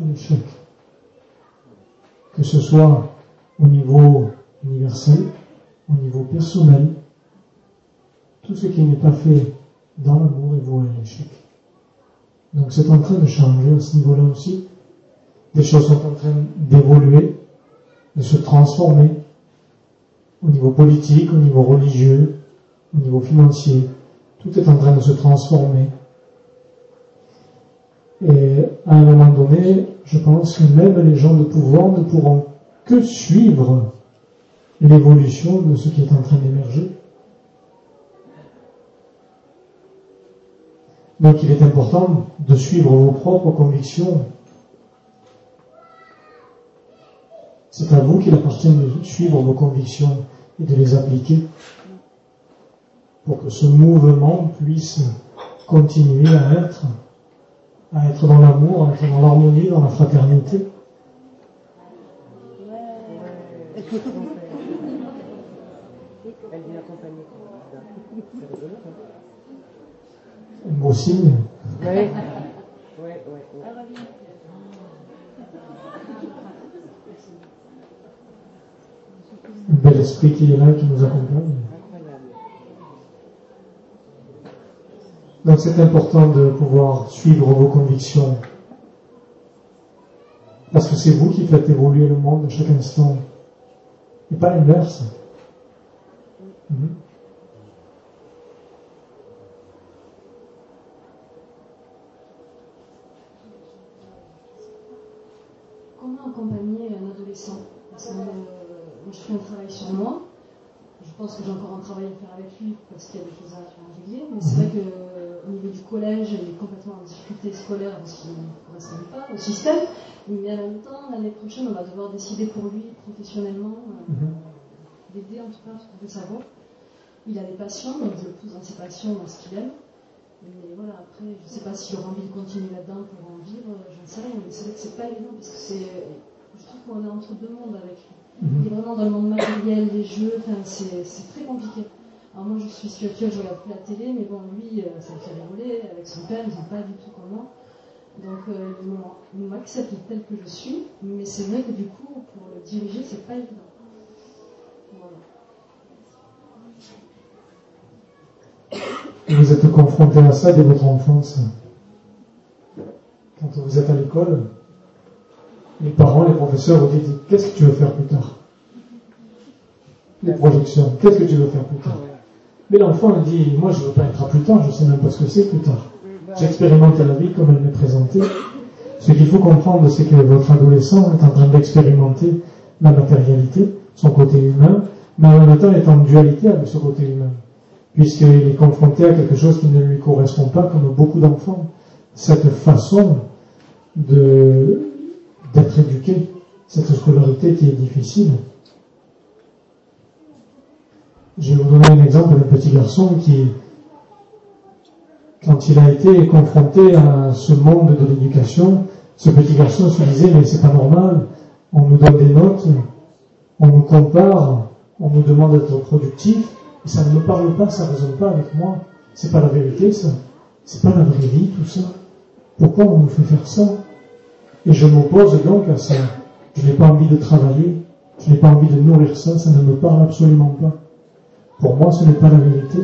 à l'échec. Que ce soit au niveau universel, au niveau personnel, tout ce qui n'est pas fait dans l'amour est voué à l'échec. Donc c'est en train de changer à ce niveau-là aussi. Des choses sont en train d'évoluer, de se transformer au niveau politique, au niveau religieux, au niveau financier. Tout est en train de se transformer. Et à un moment donné, je pense que même les gens de pouvoir ne pourront que suivre l'évolution de ce qui est en train d'émerger. Donc il est important de suivre vos propres convictions. C'est à vous qu'il appartient de suivre vos convictions et de les appliquer pour que ce mouvement puisse continuer à être, à être dans l'amour, à être dans l'harmonie, dans la fraternité. [LAUGHS] Un beau signe. Oui. Oui, oui, Un bel esprit qui est là, qui nous accompagne. Donc c'est important de pouvoir suivre vos convictions. Parce que c'est vous qui faites évoluer le monde à chaque instant. Et pas l'inverse. Mhm. accompagner un adolescent? Parce que, euh, je fais un travail sur moi. Je pense que j'ai encore un travail à faire avec lui parce qu'il y a des choses à régler. Mais c'est vrai qu'au euh, niveau du collège, il est complètement en difficulté scolaire parce qu'il ne correspond pas au système. Mais en même temps, l'année prochaine, on va devoir décider pour lui professionnellement euh, mhm. d'aider en tout cas à trouver sa voie. Il a des passions, donc je le pousse dans ses passions, dans ce qu'il aime. Mais voilà, après, je ne sais pas s'il aura envie de continuer là-dedans pour en vivre, je ne sais rien, mais c'est vrai que c'est pas évident parce que c'est. Je trouve qu'on est entre deux mondes avec lui. Est vraiment dans le monde matériel, les jeux, c'est très compliqué. Alors moi, je suis spirituelle, je regarde plus la télé, mais bon, lui, euh, ça me fait rigoler. Avec son père, ils sont pas du tout comme moi. Donc, euh, il m'accepte tel que je suis, mais c'est vrai que du coup, pour le diriger, c'est pas évident. Vous êtes confronté à ça dès votre enfance? Quand vous êtes à l'école, les parents, les professeurs vous disent Qu'est-ce que tu veux faire plus tard? Les projections, qu'est-ce que tu veux faire plus tard? Mais l'enfant dit Moi, je ne veux pas être à plus tard, je ne sais même pas ce que c'est plus tard. J'expérimente la vie comme elle m'est présentée. Ce qu'il faut comprendre, c'est que votre adolescent est en train d'expérimenter la matérialité, son côté humain, mais en même temps est en dualité avec ce côté humain puisqu'il est confronté à quelque chose qui ne lui correspond pas, comme beaucoup d'enfants. Cette façon de, d'être éduqué, cette scolarité qui est difficile. Je vais vous donner un exemple d'un petit garçon qui, quand il a été confronté à ce monde de l'éducation, ce petit garçon se disait mais c'est pas normal, on nous donne des notes, on nous compare, on nous demande d'être productif, et ça ne me parle pas, ça ne résonne pas avec moi. C'est pas la vérité, ça. C'est pas la vraie vie, tout ça. Pourquoi on nous fait faire ça? Et je m'oppose donc à ça. Je n'ai pas envie de travailler, je n'ai pas envie de nourrir ça, ça ne me parle absolument pas. Pour moi, ce n'est pas la vérité.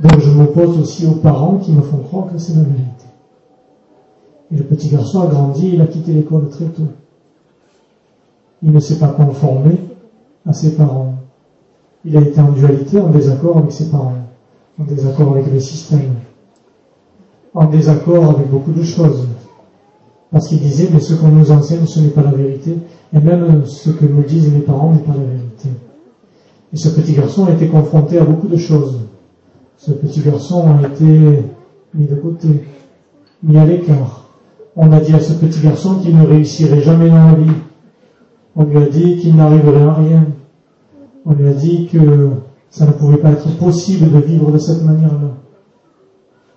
Donc je m'oppose aussi aux parents qui me font croire que c'est la vérité. Et le petit garçon a grandi, il a quitté l'école très tôt. Il ne s'est pas conformé à ses parents. Il a été en dualité, en désaccord avec ses parents, en désaccord avec le système, en désaccord avec beaucoup de choses. Parce qu'il disait, mais ce qu'on nous enseigne, ce n'est pas la vérité, et même ce que me disent mes parents n'est pas la vérité. Et ce petit garçon a été confronté à beaucoup de choses. Ce petit garçon a été mis de côté, mis à l'écart. On a dit à ce petit garçon qu'il ne réussirait jamais dans la vie. On lui a dit qu'il n'arriverait à rien. On lui a dit que ça ne pouvait pas être possible de vivre de cette manière-là.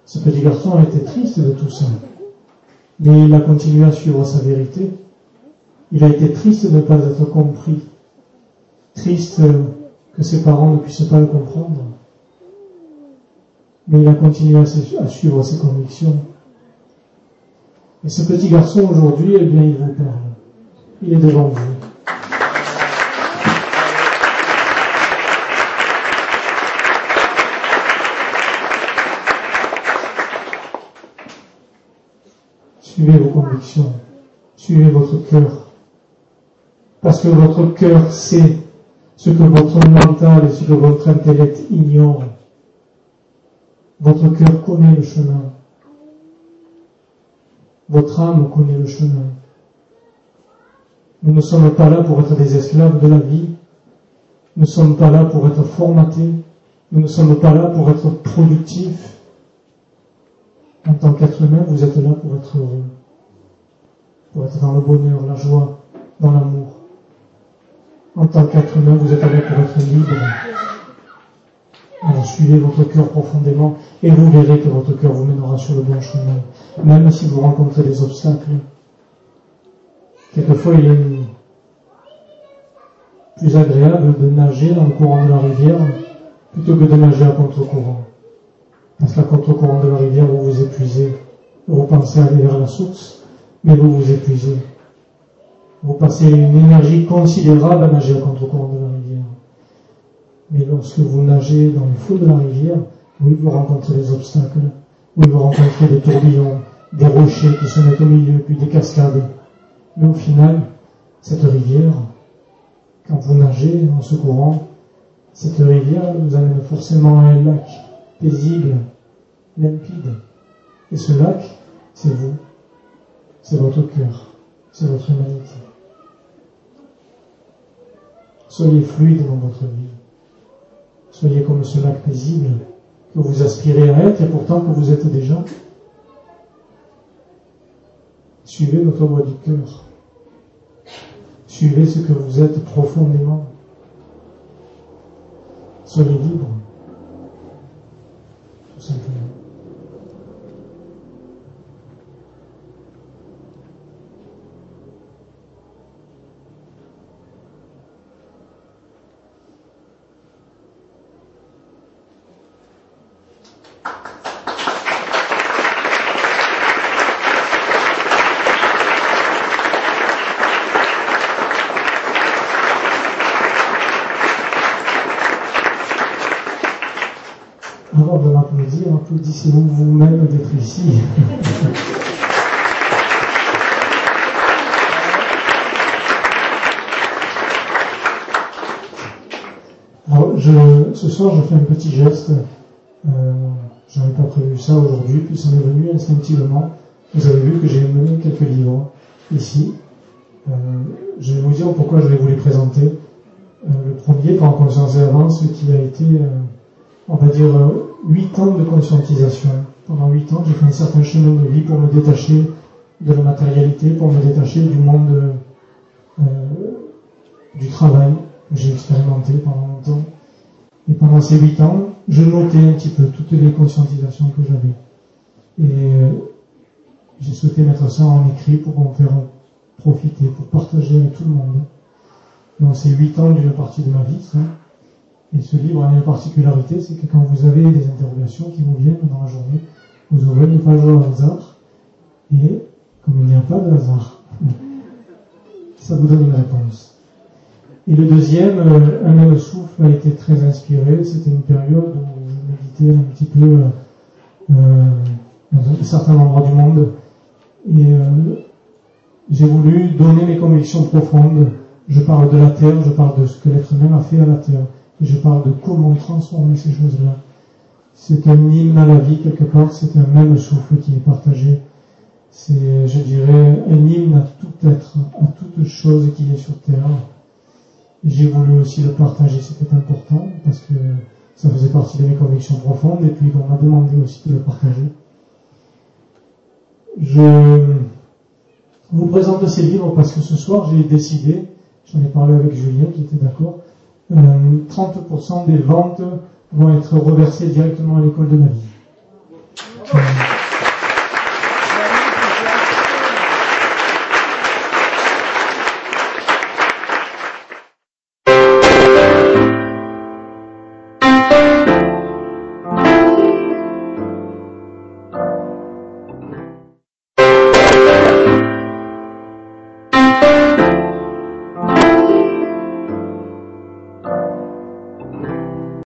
Ce petit garçon a été triste de tout ça. Mais il a continué à suivre sa vérité. Il a été triste de ne pas être compris. Triste que ses parents ne puissent pas le comprendre. Mais il a continué à, suivre ses convictions. Et ce petit garçon aujourd'hui, eh bien, il vous parle. Il est devant vous. Suivez vos convictions. Suivez votre cœur. Parce que votre cœur sait ce que votre mental et ce que votre intellect ignore. Votre cœur connaît le chemin. Votre âme connaît le chemin. Nous ne sommes pas là pour être des esclaves de la vie. Nous ne sommes pas là pour être formatés. Nous ne sommes pas là pour être productifs. En tant qu'être humain, vous êtes là pour être heureux. Pour être dans le bonheur, la joie, dans l'amour. En tant qu'être humain, vous êtes là pour être libre. Alors suivez votre cœur profondément et vous verrez que votre cœur vous mènera sur le bon chemin, même si vous rencontrez des obstacles. Quelquefois, il est plus agréable de nager dans le courant de la rivière plutôt que de nager à contre-courant. Parce qu'à contre-courant de la rivière, vous vous épuisez. Vous pensez aller vers la source, mais vous vous épuisez. Vous passez une énergie considérable à nager à contre-courant de la rivière. Mais lorsque vous nagez dans le flot de la rivière, oui, vous rencontrez des obstacles. Oui, vous rencontrez des tourbillons, des rochers qui se mettent au milieu, puis des cascades. Mais au final, cette rivière, quand vous nagez en ce courant, cette rivière vous amène forcément à un lac paisible, limpide. Et ce lac, c'est vous. C'est votre cœur. C'est votre humanité. Soyez fluide dans votre vie. Soyez comme ce lac paisible que vous aspirez à être et pourtant que vous êtes déjà. Suivez votre voie du cœur. Suivez ce que vous êtes profondément. Soyez libre. Tout simplement. Applaudissez-vous vous-même d'être ici. [LAUGHS] Alors, je, ce soir, je fais un petit geste. Euh, je n'avais pas prévu ça aujourd'hui, puis ça m'est venu instinctivement. Vous avez vu que j'ai mené quelques livres ici. Euh, je vais vous dire pourquoi je vais vous les présenter. Euh, le premier, par conscience et avance, qui a été, euh, on va dire, huit ans de conscientisation. Pendant huit ans, j'ai fait un certain chemin de vie pour me détacher de la matérialité, pour me détacher du monde du travail que j'ai expérimenté pendant longtemps. Et pendant ces huit ans, je notais un petit peu toutes les conscientisations que j'avais. Et j'ai souhaité mettre ça en écrit pour en faire profiter, pour partager avec tout le monde. Donc c'est huit ans d'une partie de ma vie. Et ce livre a une particularité, c'est que quand vous avez des interrogations qui vous viennent dans la journée, vous ouvrez une page au hasard, et comme il n'y a pas de hasard, [LAUGHS] ça vous donne une réponse. Et le deuxième, euh, un même souffle a été très inspiré. C'était une période où je méditais un petit peu euh, euh dans un certain endroit du monde. Et euh, j'ai voulu donner mes convictions profondes. Je parle de la terre, je parle de ce que l'être humain a fait à la terre. Et je parle de comment transformer ces choses-là. C'est un hymne à la vie quelque part, c'est un même souffle qui est partagé. C'est, je dirais, un hymne à tout être, à toute chose qui est sur terre. J'ai voulu aussi le partager, c'était important, parce que ça faisait partie de mes convictions profondes, et puis on m'a demandé aussi de le partager. Je vous présente ces livres parce que ce soir j'ai décidé, j'en ai parlé avec Julien qui était d'accord, 30% euh, des ventes vont être reversées directement à l'école de ma vie.